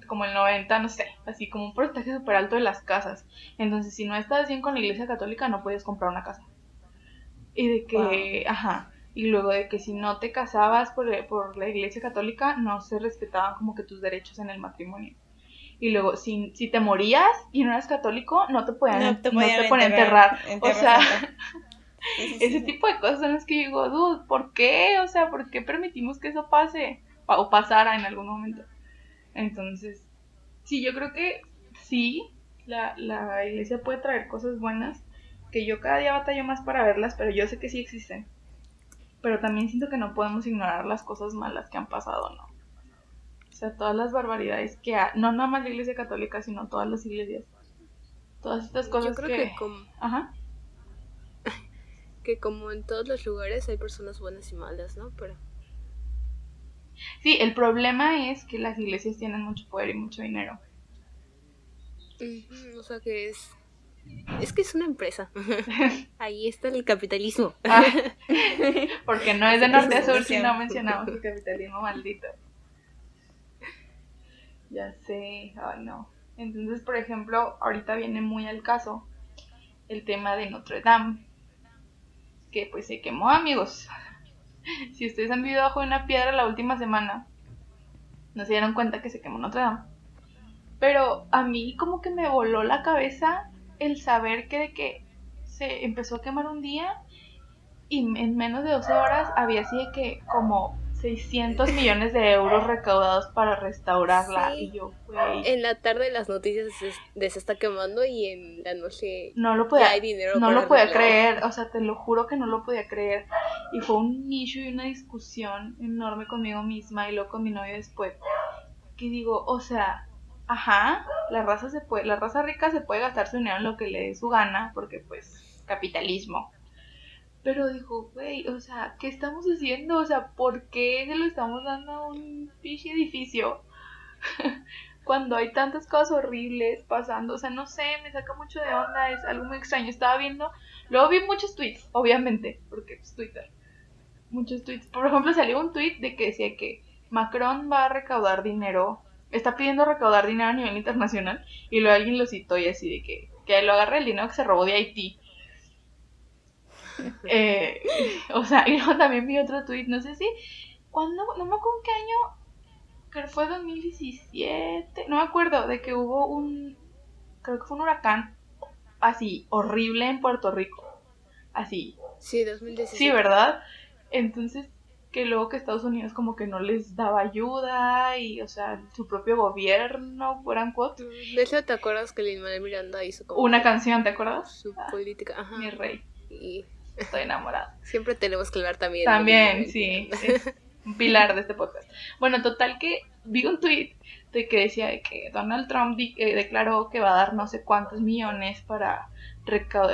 como el 90, no sé, así como un porcentaje súper alto de las casas. Entonces, si no estabas bien con la iglesia católica, no podías comprar una casa. Y de que, ajá, y luego de que si no te casabas por, por, la iglesia católica, no se respetaban como que tus derechos en el matrimonio. Y luego, si, si te morías y no eras católico, no te podían, no te, enterrar. O sea, Ese tipo de cosas son las que digo, dude, ¿por qué? O sea, ¿por qué permitimos que eso pase? O pasara en algún momento. Entonces, sí, yo creo que sí, la, la iglesia puede traer cosas buenas, que yo cada día batallo más para verlas, pero yo sé que sí existen. Pero también siento que no podemos ignorar las cosas malas que han pasado, ¿no? O sea, todas las barbaridades que ha, no nada más la iglesia católica, sino todas las iglesias. Todas estas cosas Yo creo que, como, Ajá. Que como en todos los lugares hay personas buenas y malas, ¿no? Pero Sí, el problema es que las iglesias tienen mucho poder y mucho dinero. O sea que es es que es una empresa. Ahí está el capitalismo. Ah, porque no es de norte a sur si no mencionamos el capitalismo maldito. Ya sé, ay no. Entonces, por ejemplo, ahorita viene muy al caso el tema de Notre Dame, que pues se quemó, amigos. Si ustedes han vivido bajo una piedra la última semana, no se dieron cuenta que se quemó Notre Dame. Pero a mí como que me voló la cabeza el saber que de que se empezó a quemar un día y en menos de 12 horas había así de que como 600 millones de euros recaudados para restaurarla. Sí. Y yo, güey, En la tarde las noticias se, se está quemando y en la noche no lo ya podía, hay dinero. no lo podía arreglar. creer, o sea, te lo juro que no lo podía creer. Y fue un nicho y una discusión enorme conmigo misma y luego con mi novio después. Que digo, o sea, ajá, la raza se puede, la raza rica se puede gastar su dinero en lo que le dé su gana, porque pues, capitalismo. Pero digo, güey, o sea, ¿qué estamos haciendo? O sea, ¿por qué se lo estamos dando a un pinche edificio? Cuando hay tantas cosas horribles pasando, o sea, no sé, me saca mucho de onda, es algo muy extraño. Estaba viendo, luego vi muchos tweets, obviamente, porque es Twitter. Muchos tweets. Por ejemplo, salió un tweet de que decía que Macron va a recaudar dinero, está pidiendo recaudar dinero a nivel internacional, y luego alguien lo citó y así de que, que lo agarre el dinero que se robó de Haití. Eh, o sea, y luego también vi otro tweet, no sé si, ¿cuándo? No me acuerdo en qué año, creo que fue 2017, no me acuerdo, de que hubo un, creo que fue un huracán así, horrible en Puerto Rico, así, Sí, 2017. sí, ¿verdad? Entonces, que luego que Estados Unidos como que no les daba ayuda y, o sea, su propio gobierno, fueran quote, De eso te acuerdas que Lin Manuel Miranda hizo como una canción, ¿te acuerdas? su política. Ajá. Mi rey, Y estoy enamorada. siempre tenemos que hablar también. También, sí, es un pilar de este podcast. Bueno, total que vi un tweet de que decía de que Donald Trump eh, declaró que va a dar no sé cuántos millones para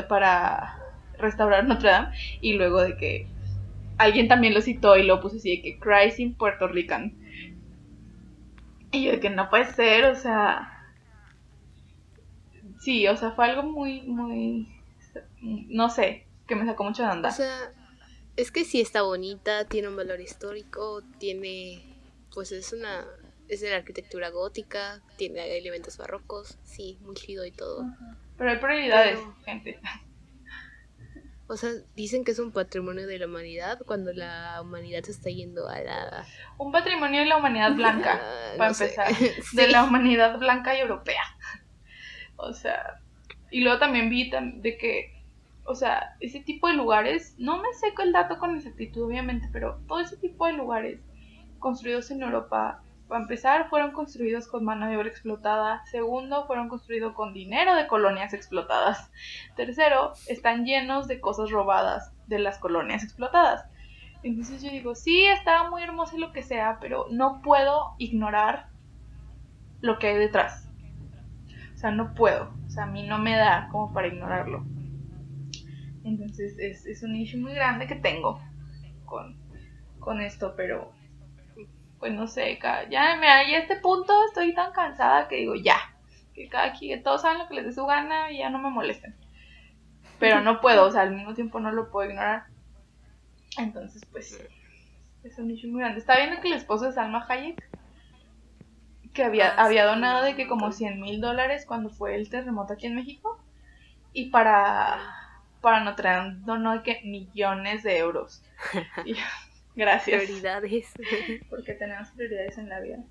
para restaurar Notre Dame y luego de que alguien también lo citó y lo puso así de que Christ in Puerto Rican. Y yo de que no puede ser, o sea, sí, o sea, fue algo muy, muy, no sé, que me sacó mucho de onda. O sea, es que sí está bonita, tiene un valor histórico, tiene, pues es una, es de la arquitectura gótica, tiene elementos barrocos, sí, muy chido y todo. Pero hay prioridades, Pero- gente. O sea, dicen que es un patrimonio de la humanidad cuando la humanidad se está yendo a la... Un patrimonio de la humanidad blanca, Ah, para no empezar. Sí. De la humanidad blanca y europea. O sea, y luego también vi de que, o sea, ese tipo de lugares, no me sé el dato con exactitud, obviamente, pero todo ese tipo de lugares construidos en Europa, para empezar, fueron construidos con mano de obra explotada. Segundo, fueron construidos con dinero de colonias explotadas. Tercero, están llenos de cosas robadas de las colonias explotadas. Entonces yo digo, sí, estaba muy hermoso y lo que sea, pero no puedo ignorar lo que hay detrás. O sea, no puedo. O sea, a mí no me da como para ignorarlo. Entonces es, es un issue muy grande que tengo con, con esto, pero pues no sé, ya, ya a este punto estoy tan cansada que digo, ya, que cada quien, todos saben lo que les dé su gana y ya no me molesten. Pero no puedo, o sea, al mismo tiempo no lo puedo ignorar. Entonces, pues, es un issue muy grande. Está viendo que el esposo de Salma Hayek, que había, Ah, había donado de que como sí. 100 mil dólares cuando fue el terremoto aquí en México, y para, para Notre Dame donó de que millones de euros. Y Gracias. Prioridades. Porque tenemos prioridades en la vida.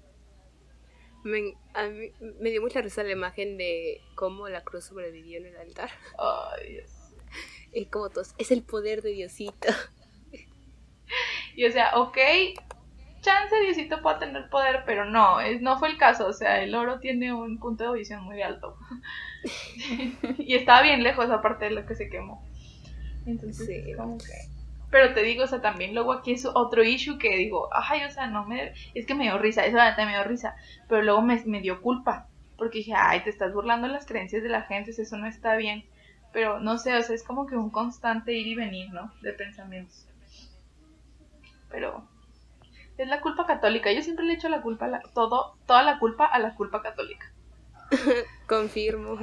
me, a mí- me dio mucha risa la imagen de cómo la cruz sobrevivió en el altar. Ay, Dios. Y como todos, es el poder de Diosito. Y o sea, ok, chance Diosito puede tener poder, pero no, es, no fue el caso. O sea, el oro tiene un punto de visión muy alto. y estaba bien lejos aparte de lo que se quemó. Entonces, Sí. como que... Pero te digo, o sea, también luego aquí es otro issue que digo, ay, o sea, no me... Es que me dio risa, eso la me dio risa. Pero luego me, me dio culpa. Porque dije, ay, te estás burlando las creencias de la gente, o sea, eso no está bien. Pero no sé, o sea, es como que un constante ir y venir, ¿no? De pensamientos. Pero es la culpa católica. Yo siempre le echo la culpa, a la- todo, toda la culpa a la culpa católica. Confirmo.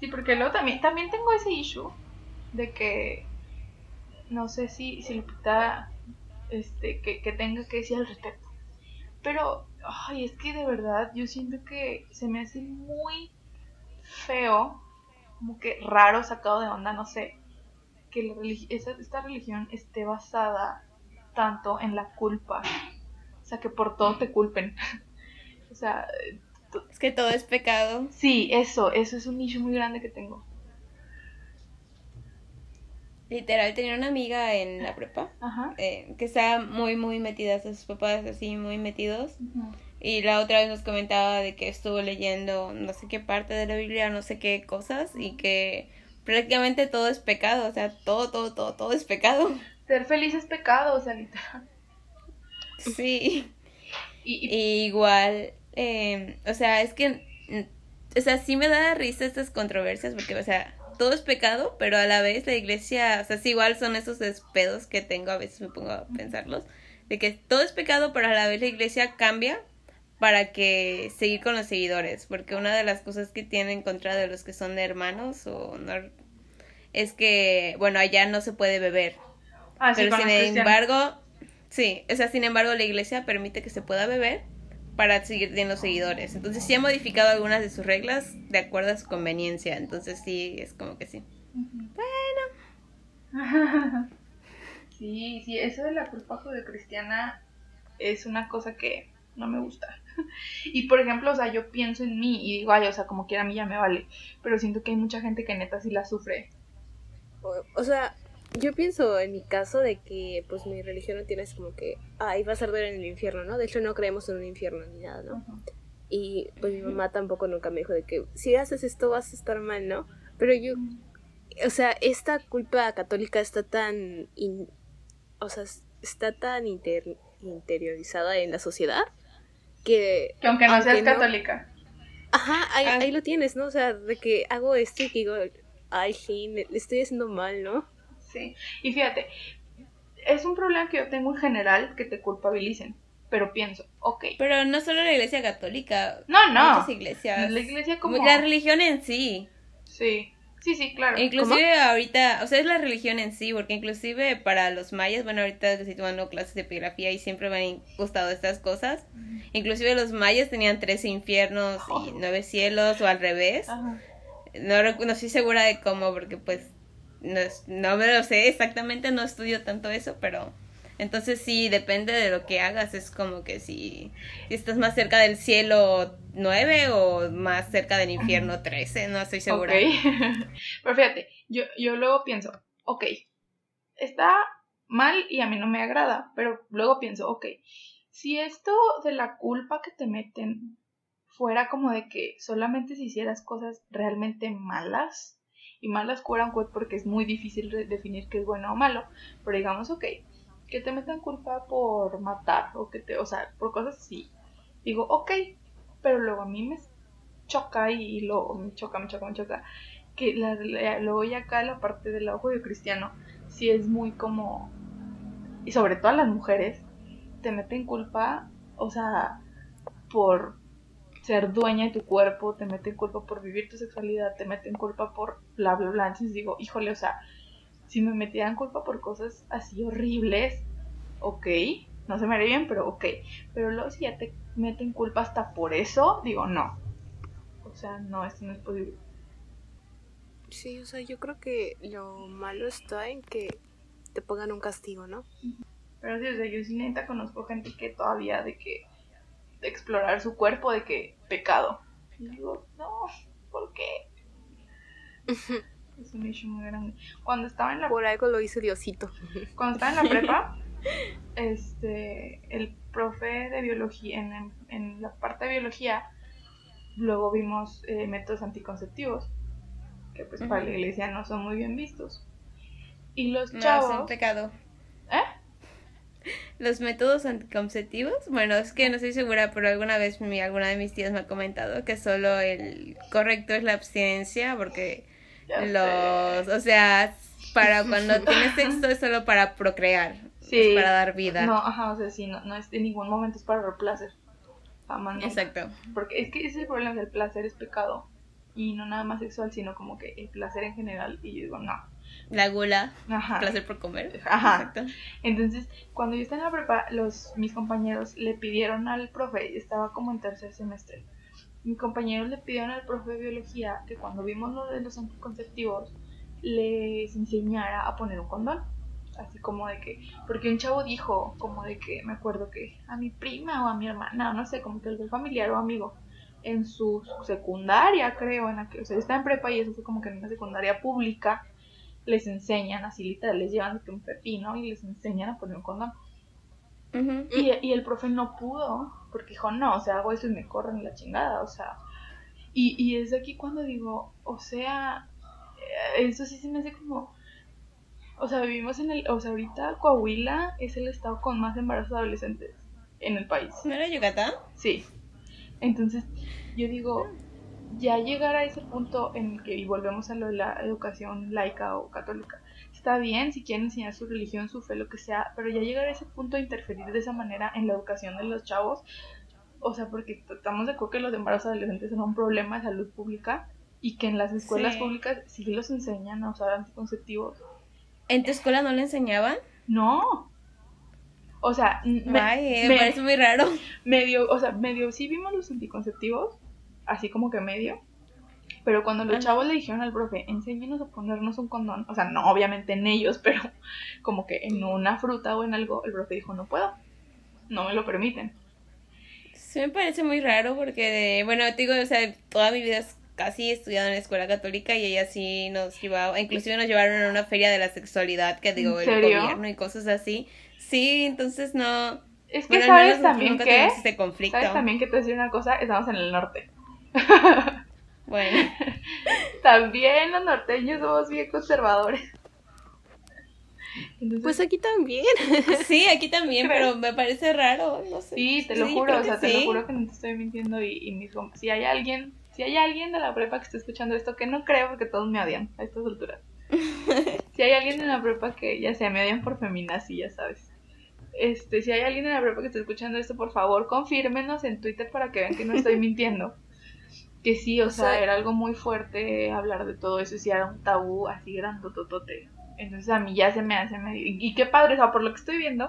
Sí, porque luego también, también tengo ese issue de que no sé si, si Lupita este, que, que tenga que decir al respecto. Pero, ay, es que de verdad yo siento que se me hace muy feo, como que raro, sacado de onda, no sé, que la religi- esa- esta religión esté basada tanto en la culpa. O sea, que por todo te culpen. o sea, Es que todo es pecado. sí, eso, eso es un issue muy grande que tengo. Literal, tenía una amiga en la prepa Ajá. eh, que estaba muy, muy metida, sus papás así muy metidos. Y la otra vez nos comentaba de que estuvo leyendo no sé qué parte de la Biblia, no sé qué cosas, y que prácticamente todo es pecado, o sea, todo, todo, todo, todo es pecado. Ser feliz es pecado, o sea, literal. Sí. Y, y- Y igual, eh, o sea, es que, mm, o sea, sí me da risa estas controversias porque, o sea, todo es pecado, pero a la vez la iglesia, o sea, sí, igual son esos despedos que tengo, a veces me pongo a pensarlos, de que todo es pecado, pero a la vez la iglesia cambia para que seguir con los seguidores, porque una de las cosas que tiene en contra de los que son hermanos o no, es que, bueno, allá no se puede beber, ah, sí, pero sin embargo, sí, o sea, sin embargo la iglesia permite que se pueda beber para seguir teniendo seguidores. Entonces sí ha modificado algunas de sus reglas de acuerdo a su conveniencia. Entonces sí, es como que sí. Bueno. sí, sí, eso de la culpa judeocristiana es una cosa que no me gusta. Y por ejemplo, o sea, yo pienso en mí y digo, ay, o sea, como quiera a mí ya me vale. Pero siento que hay mucha gente que neta sí la sufre. O, o sea, yo pienso en mi caso de que pues mi religión no tiene así como que, ay, vas a arder en el infierno, ¿no? De hecho no creemos en un infierno ni nada, ¿no? Y pues mi mamá tampoco nunca me dijo de que si haces esto vas a estar mal, ¿no? Pero yo, o sea, esta culpa católica está tan, in- o sea, está tan inter- interiorizada en la sociedad que, Que aunque no Aunque seas no- católica. ajá, ahí, Ah. ahí lo tienes, ¿no? O sea, de que hago esto y que digo, ay, sí, le estoy haciendo mal, ¿no? Sí. Y fíjate, es un problema que yo tengo en general que te culpabilicen. Pero pienso, ok. Pero no solo la iglesia católica. No, no. Muchas iglesias. La iglesia como... La religión en sí. Sí, sí, sí, claro. Inclusive ahorita, o sea, es la religión en sí, porque inclusive para los mayas, bueno, ahorita estoy tomando clases de epigrafía y siempre me han gustado estas cosas. Inclusive los mayas tenían tres infiernos y nueve cielos o al revés. Ajá. No, no estoy segura de cómo, porque pues no, no me lo sé exactamente, no estudio tanto eso, pero entonces sí, depende de lo que hagas, es como que si, si estás más cerca del cielo 9 o más cerca del infierno 13, no estoy segura. Pero fíjate, yo, yo luego pienso, ok, está mal y a mí no me agrada, pero luego pienso, ok, si esto de la culpa que te meten fuera como de que solamente si hicieras cosas realmente malas, y malas curan porque es muy difícil de- definir qué es bueno o malo, pero digamos, ok, que te metan culpa por matar, o que te, o sea, por cosas así, digo, ok, pero luego a mí me choca y, y lo me choca, me choca, me choca. Que la, la- luego ya acá la parte del ojo de cristiano, sí es muy como. Y sobre todo a las mujeres, te meten culpa, o sea, por ser dueña de tu cuerpo, te meten culpa por vivir tu sexualidad, te meten culpa por bla, bla, bla. Entonces digo, híjole, o sea, si me metieran culpa por cosas así horribles, ok, no se me haría bien, pero ok. Pero luego si ya te meten culpa hasta por eso, digo, no. O sea, no, esto no es posible. Sí, o sea, yo creo que lo malo está en que te pongan un castigo, ¿no? Pero sí, o sea, yo sí neta conozco gente que todavía de que explorar su cuerpo, de que pecado. Y digo, no, ¿por qué? Es un issue muy grande. Cuando estaba en la Por algo lo hizo Diosito. cuando estaba en la prepa, este, el profe de biología, en, en la parte de biología, luego vimos eh, métodos anticonceptivos, que pues para la iglesia no son muy bien vistos. Y los No, chavos... es un pecado. ¿Eh? Los métodos anticonceptivos, bueno, es que no estoy segura, pero alguna vez mi, alguna de mis tías me ha comentado que solo el correcto es la abstinencia, porque Ya sé. los, o sea, para cuando tienes sexo es solo para procrear, Sí. es para dar vida. No, ajá, o sea, sí, no, no es en ningún momento es para dar placer. Jamás. Exacto. Porque es que ese es el problema, el placer es pecado. Y no nada más sexual, sino como que el placer en general. Y yo digo, no. La gula, Ajá. placer por comer. Ajá. Exacto. Entonces, cuando yo estaba en la prepa, los, mis compañeros le pidieron al profe, estaba como en tercer semestre, mis compañeros le pidieron al profe de biología que cuando vimos lo de los anticonceptivos, les enseñara a poner un condón. Así como de que, porque un chavo dijo, como de que, me acuerdo que a mi prima o a mi hermana, no sé, como que algún familiar o amigo, en su secundaria, creo, en la que, o sea, yo estaba en prepa y eso fue como que en una secundaria pública, les enseñan, así literal, les llevan un pepino y les enseñan a poner un condón. Y, y el profe no pudo, porque dijo, no, o sea, hago eso y me corren la chingada, o sea. Y, y es de aquí cuando digo, o sea, eh, eso sí se me hace como. O sea, vivimos en el. O sea, ahorita Coahuila es el estado con más embarazos adolescentes en el país. ¿No era Yucatán? Sí. Entonces, yo digo, ya llegar a ese punto en que, y volvemos a lo de la educación laica o católica, está bien si quieren enseñar su religión, su fe, lo que sea, pero ya llegar a ese punto de interferir de esa manera en la educación de los chavos, o sea, porque estamos de acuerdo que los embarazos adolescentes son un problema de salud pública y que en las escuelas Sí. públicas sí los enseñan a usar anticonceptivos. ¿En tu escuela no le enseñaban? No. O sea, me- Ay, me- parece muy raro. medio, o sea, medio sí vimos los anticonceptivos, así como que medio. Pero cuando los Ajá. chavos le dijeron al profe, enséñenos a ponernos un condón, o sea, no obviamente en ellos, pero como que en una fruta o en algo, el profe dijo, no puedo, no me lo permiten. Sí me parece muy raro porque, bueno, te digo, o sea, toda mi vida es casi estudiado en la escuela católica y ella sí nos llevaba, inclusive nos llevaron a una feria de la sexualidad que digo, ¿En el serio? gobierno y cosas así. Sí, entonces no... Es que Bueno, sabes también que, este conflicto. sabes también que te voy a decir una cosa, estamos en el norte. Bueno, También los norteños somos bien conservadores. Entonces, Pues aquí también. sí, aquí también, pero me parece raro, no sé. Sí, te lo Sí, juro, o sea, te lo juro que no te estoy mintiendo y, y mis si hay alguien, si hay alguien de la prepa que esté escuchando esto, que no creo porque todos me odian a estas alturas. si hay alguien en la prepa que ya sea me odian por feminazi, ya sabes. Este, si hay alguien en la prepa que esté escuchando esto, por favor, confírmenos en Twitter para que vean que no estoy mintiendo. Que sí, o, O sea, sea- era algo muy fuerte hablar de todo eso, si era un tabú así grandototote. Entonces a mí ya se me hace medio... Y, qué padre, o sea, por lo que estoy viendo,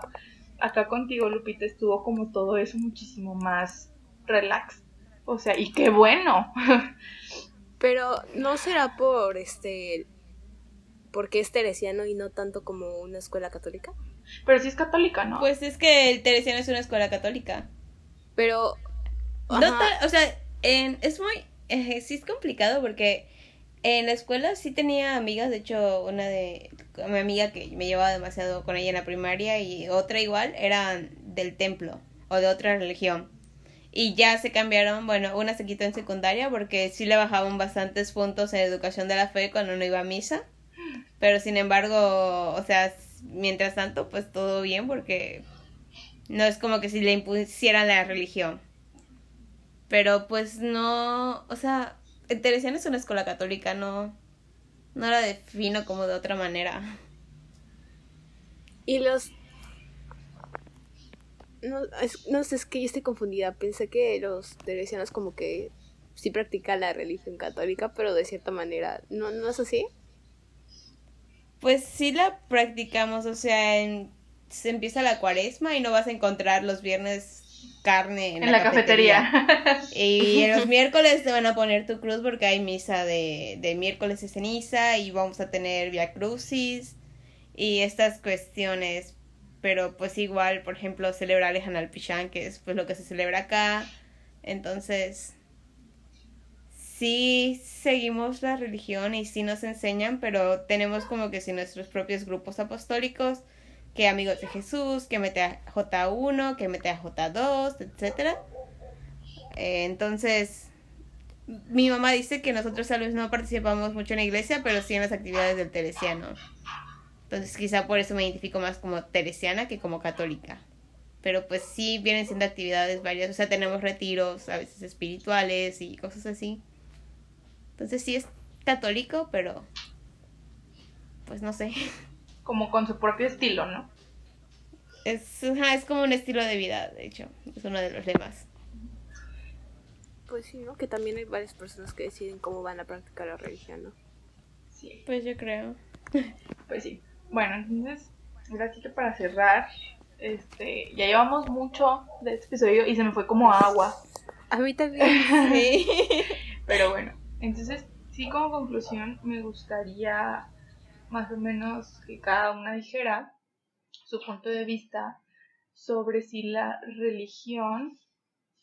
acá contigo, Lupita, estuvo como todo eso muchísimo más relax. O sea, y qué bueno. Pero no será por este. porque es teresiano y no tanto como una escuela católica. Pero sí es católica, ¿no? Pues es que el Teresiano es una escuela católica. Pero. No o sea, es muy, eh, sí es complicado porque en la escuela sí tenía amigas, de hecho una de, mi amiga que me llevaba demasiado con ella en la primaria y otra igual eran del templo o de otra religión. Y ya se cambiaron, bueno, una se quitó en secundaria porque sí le bajaban bastantes puntos en educación de la fe cuando no iba a misa. Pero sin embargo, o sea, mientras tanto, pues todo bien porque no es como que si le impusieran la religión. Pero pues no, o sea, el Teresiano es una escuela católica, no, no la defino como de otra manera. Y los. No, es, no sé, es que yo estoy confundida. Pensé que los teresianos, como que sí practican la religión católica, pero de cierta manera. ¿No, no es así? Pues sí la practicamos, o sea, en- se empieza la cuaresma y no vas a encontrar los viernes carne en, en la cafetería. Y en los miércoles te van a poner tu cruz porque hay misa de, de miércoles de ceniza y vamos a tener via crucis y estas cuestiones. Pero pues igual, por ejemplo, celebrar el Hanal Pichán, que es pues lo que se celebra acá. Entonces, sí seguimos la religión y sí nos enseñan, pero tenemos como que si nuestros propios grupos apostólicos, que amigos de Jesús, que mete a J1, que mete a J2, etcétera. Eh, entonces, mi mamá dice que nosotros tal vez no participamos mucho en la iglesia, pero sí en las actividades del teresiano. Entonces quizá por eso me identifico más como teresiana que como católica. Pero pues sí vienen siendo actividades varias, o sea, tenemos retiros a veces espirituales y cosas así. Entonces sí es católico, pero pues no sé. Como con su propio estilo, ¿no? Es, es como un estilo de vida, de hecho, es uno de los lemas. Pues sí, ¿no? Que también hay varias personas que deciden cómo van a practicar la religión, ¿no? Sí. Pues yo creo. Pues sí. Bueno, entonces, ahora sí que para cerrar, este, ya llevamos mucho de este episodio y se me fue como agua. A mí también. sí. Pero bueno, entonces, sí como conclusión me gustaría más o menos que cada una dijera su punto de vista sobre si la religión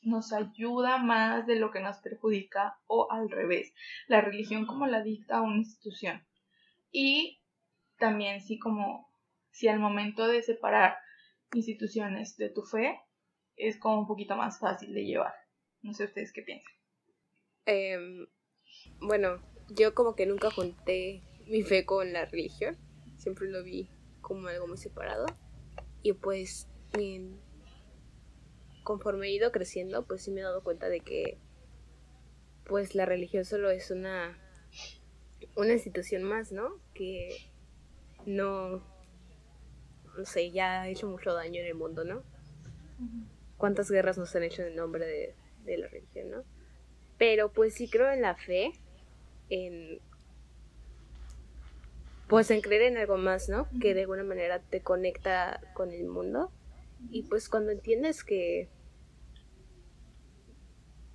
nos ayuda más de lo que nos perjudica o al revés, la religión como la dicta una institución. Y también sí como si al momento de separar instituciones de tu fe es como un poquito más fácil de llevar. No sé ustedes qué piensan. Em, bueno, yo como que nunca junté mi fe con la religión, siempre lo vi como algo muy separado. Y pues conforme he ido creciendo, pues sí me he dado cuenta de que pues la religión solo es una una institución más, ¿no? Que no no sé, ya ha hecho mucho daño en el mundo, ¿no? ¿Cuántas guerras nos han hecho en nombre de, de la religión, ¿no? Pero pues sí creo en la fe, en pues en creer en algo más, ¿no? Que de alguna manera te conecta con el mundo y pues cuando entiendes que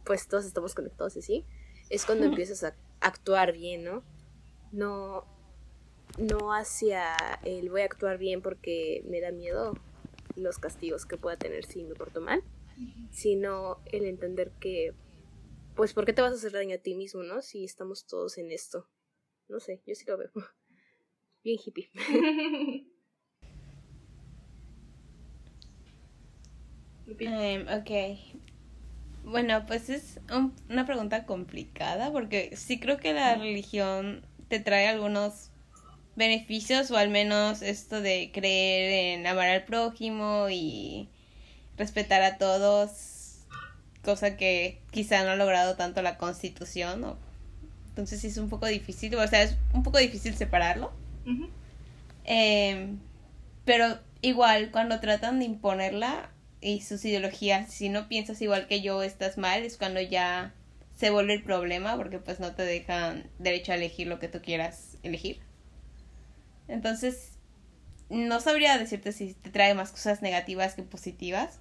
pues todos estamos conectados así, es cuando empiezas a actuar bien, ¿no? No, no hacia el voy a actuar bien porque me da miedo los castigos que pueda tener si me porto mal, sino el entender que, pues, ¿por qué te vas a hacer daño a ti mismo, no? Si estamos todos en esto. No sé, yo sí lo veo. Bien hippie. Um, ok. Bueno, pues es una pregunta complicada porque sí creo que la religión te trae algunos beneficios o al menos esto de creer en amar al prójimo y respetar a todos, cosa que quizá no ha logrado tanto la constitución. ¿no? Entonces sí es un poco difícil, o sea, es un poco difícil separarlo. Em, pero igual cuando tratan de imponerla, y sus ideologías, si no piensas igual que yo estás mal, es cuando ya se vuelve el problema porque pues no te dejan derecho a elegir lo que tú quieras elegir. Entonces, no sabría decirte si te trae más cosas negativas que positivas.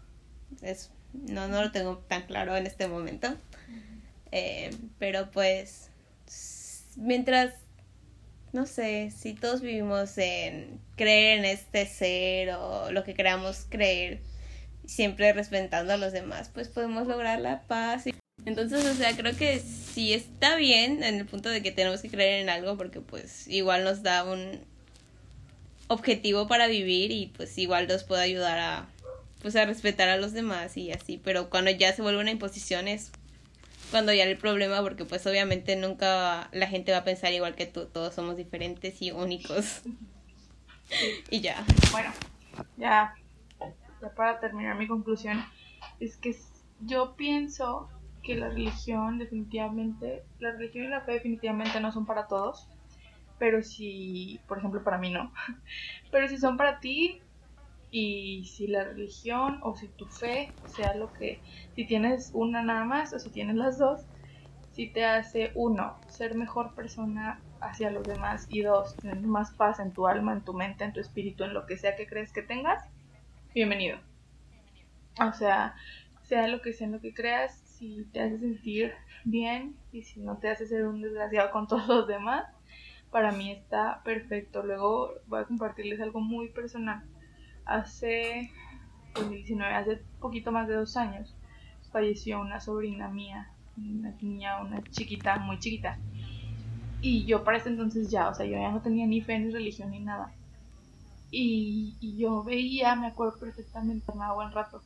Es, no, no lo tengo tan claro en este momento. Eh, pero pues, mientras, no sé, si todos vivimos en creer en este ser o lo que queramos creer, siempre respetando a los demás, pues podemos lograr la paz. Entonces, o sea, creo que sí está bien en el punto de que tenemos que creer en algo porque pues igual nos da un objetivo para vivir y pues igual nos puede ayudar a pues a respetar a los demás y así, pero cuando ya se vuelve una imposición es cuando ya el problema porque pues obviamente nunca la gente va a pensar igual que tú, todos somos diferentes y únicos. y ya. Bueno, ya para terminar mi conclusión, es que yo pienso que la religión definitivamente, la religión y la fe definitivamente no son para todos, pero si, por ejemplo, para mí no, pero si son para ti y si la religión o si tu fe, sea lo que, si tienes una nada más o si tienes las dos, si te hace uno, ser mejor persona hacia los demás y dos, tener más paz en tu alma, en tu mente, en tu espíritu, en lo que sea que crees que tengas, bienvenido. O sea, sea lo que sea lo que creas, si te hace sentir bien y si no te hace ser un desgraciado con todos los demás, para mí está perfecto. Luego voy a compartirles algo muy personal. Hace 2019, hace poquito más de dos años, falleció una sobrina mía una niña, una chiquita, muy chiquita. Y yo para ese entonces ya, o sea, yo ya no tenía ni fe ni religión ni nada. Y, y yo veía, me acuerdo perfectamente, me buen rato,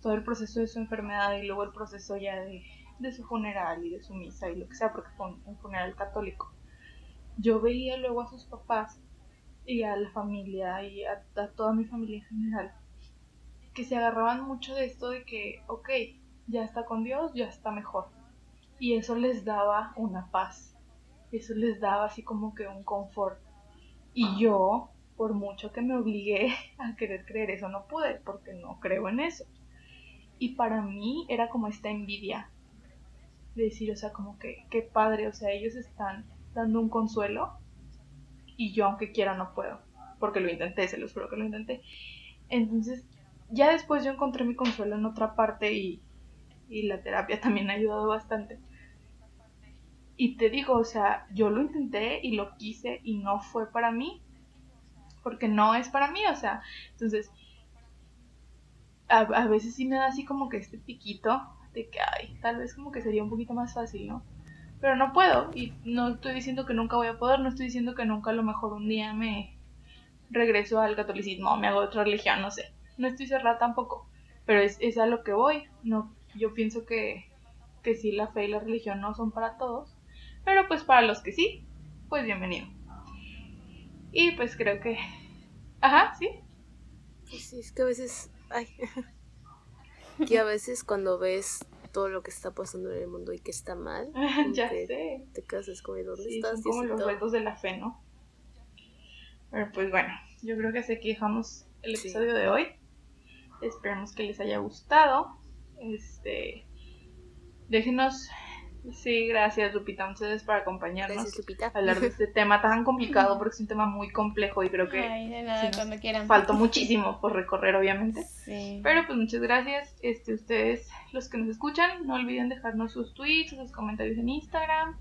todo el proceso de su enfermedad y luego el proceso ya de, de su funeral y de su misa y lo que sea, porque fue un, funeral católico. Yo veía luego a sus papás y a la familia y a, toda mi familia en general que se agarraban mucho de esto de que, ok, ya está con Dios, ya está mejor. Y eso les daba una paz, eso les daba así como que un confort. Y yo, por mucho que me obligué a querer creer eso, no pude, porque no creo en eso. Y para mí era como esta envidia de decir, o sea, como que, qué padre, o sea, ellos están dando un consuelo y yo aunque quiera no puedo, porque lo intenté, se los juro que lo intenté. Entonces, ya después yo encontré mi consuelo en otra parte y, y la terapia también ha ayudado bastante. Y te digo, o sea, yo lo intenté y lo quise y no fue para mí, porque no es para mí, o sea, entonces, a, a veces sí me da así como que este piquito de que, ay, tal vez como que sería un poquito más fácil, ¿no? Pero no puedo y no estoy diciendo que nunca voy a poder, no estoy diciendo que nunca a lo mejor un día me regreso al catolicismo o me hago otra religión, no sé no estoy cerrada tampoco, pero es, es a lo que voy. No, yo pienso que, que sí, la fe y la religión no son para todos, pero pues para los que sí, pues bienvenido. Y pues creo que... Ajá, sí. Sí, es que a veces... Ay. que a veces cuando ves todo lo que está pasando en el mundo y que está mal, ya sé. Te quedas como, ¿dónde sí, estás? Son como los retos de la fe, ¿no? Pero pues bueno, yo creo que así que dejamos el episodio de hoy. Esperemos que les haya gustado. Este, déjenos. Sí, gracias Lupita, gracias por acompañarnos Gracias, Lupita. hablar de este tema tan complicado porque es un tema muy complejo y creo que Ay, de nada, sí nos cuando quieran. faltó muchísimo por recorrer obviamente. Sí. Pero pues muchas gracias. Este, ustedes, los que nos escuchan, no olviden dejarnos sus tweets, sus comentarios en Instagram,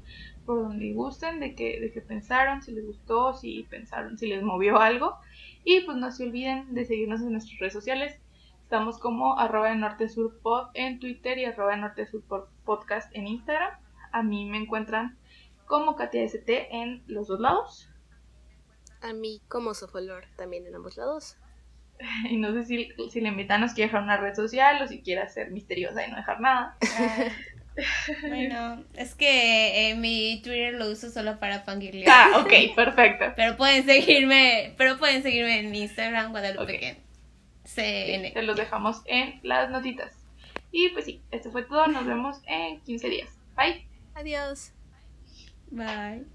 por donde gusten, de que, de que pensaron, si les gustó, si pensaron, si les movió algo. Y pues no se olviden de seguirnos en nuestras redes sociales. Estamos como arroba de norte sur pod en Twitter y arroba de norte sur podcast en Instagram. A mí me encuentran como Katia ST en los dos lados. A mí como Sofolor también en ambos lados. Y no sé si, si la invitan nos quiere dejar una red social o si quiere ser misteriosa y no dejar nada. Ay. Bueno, es que eh, mi Twitter lo uso solo para fangirlear. Ah, ok, perfecto. Pero pueden seguirme, pero pueden seguirme en Instagram, Guadalupe Ok. CN. se los dejamos en las notitas. Y pues sí, esto fue todo. Nos vemos en 15 días. Bye. Adiós. Bye.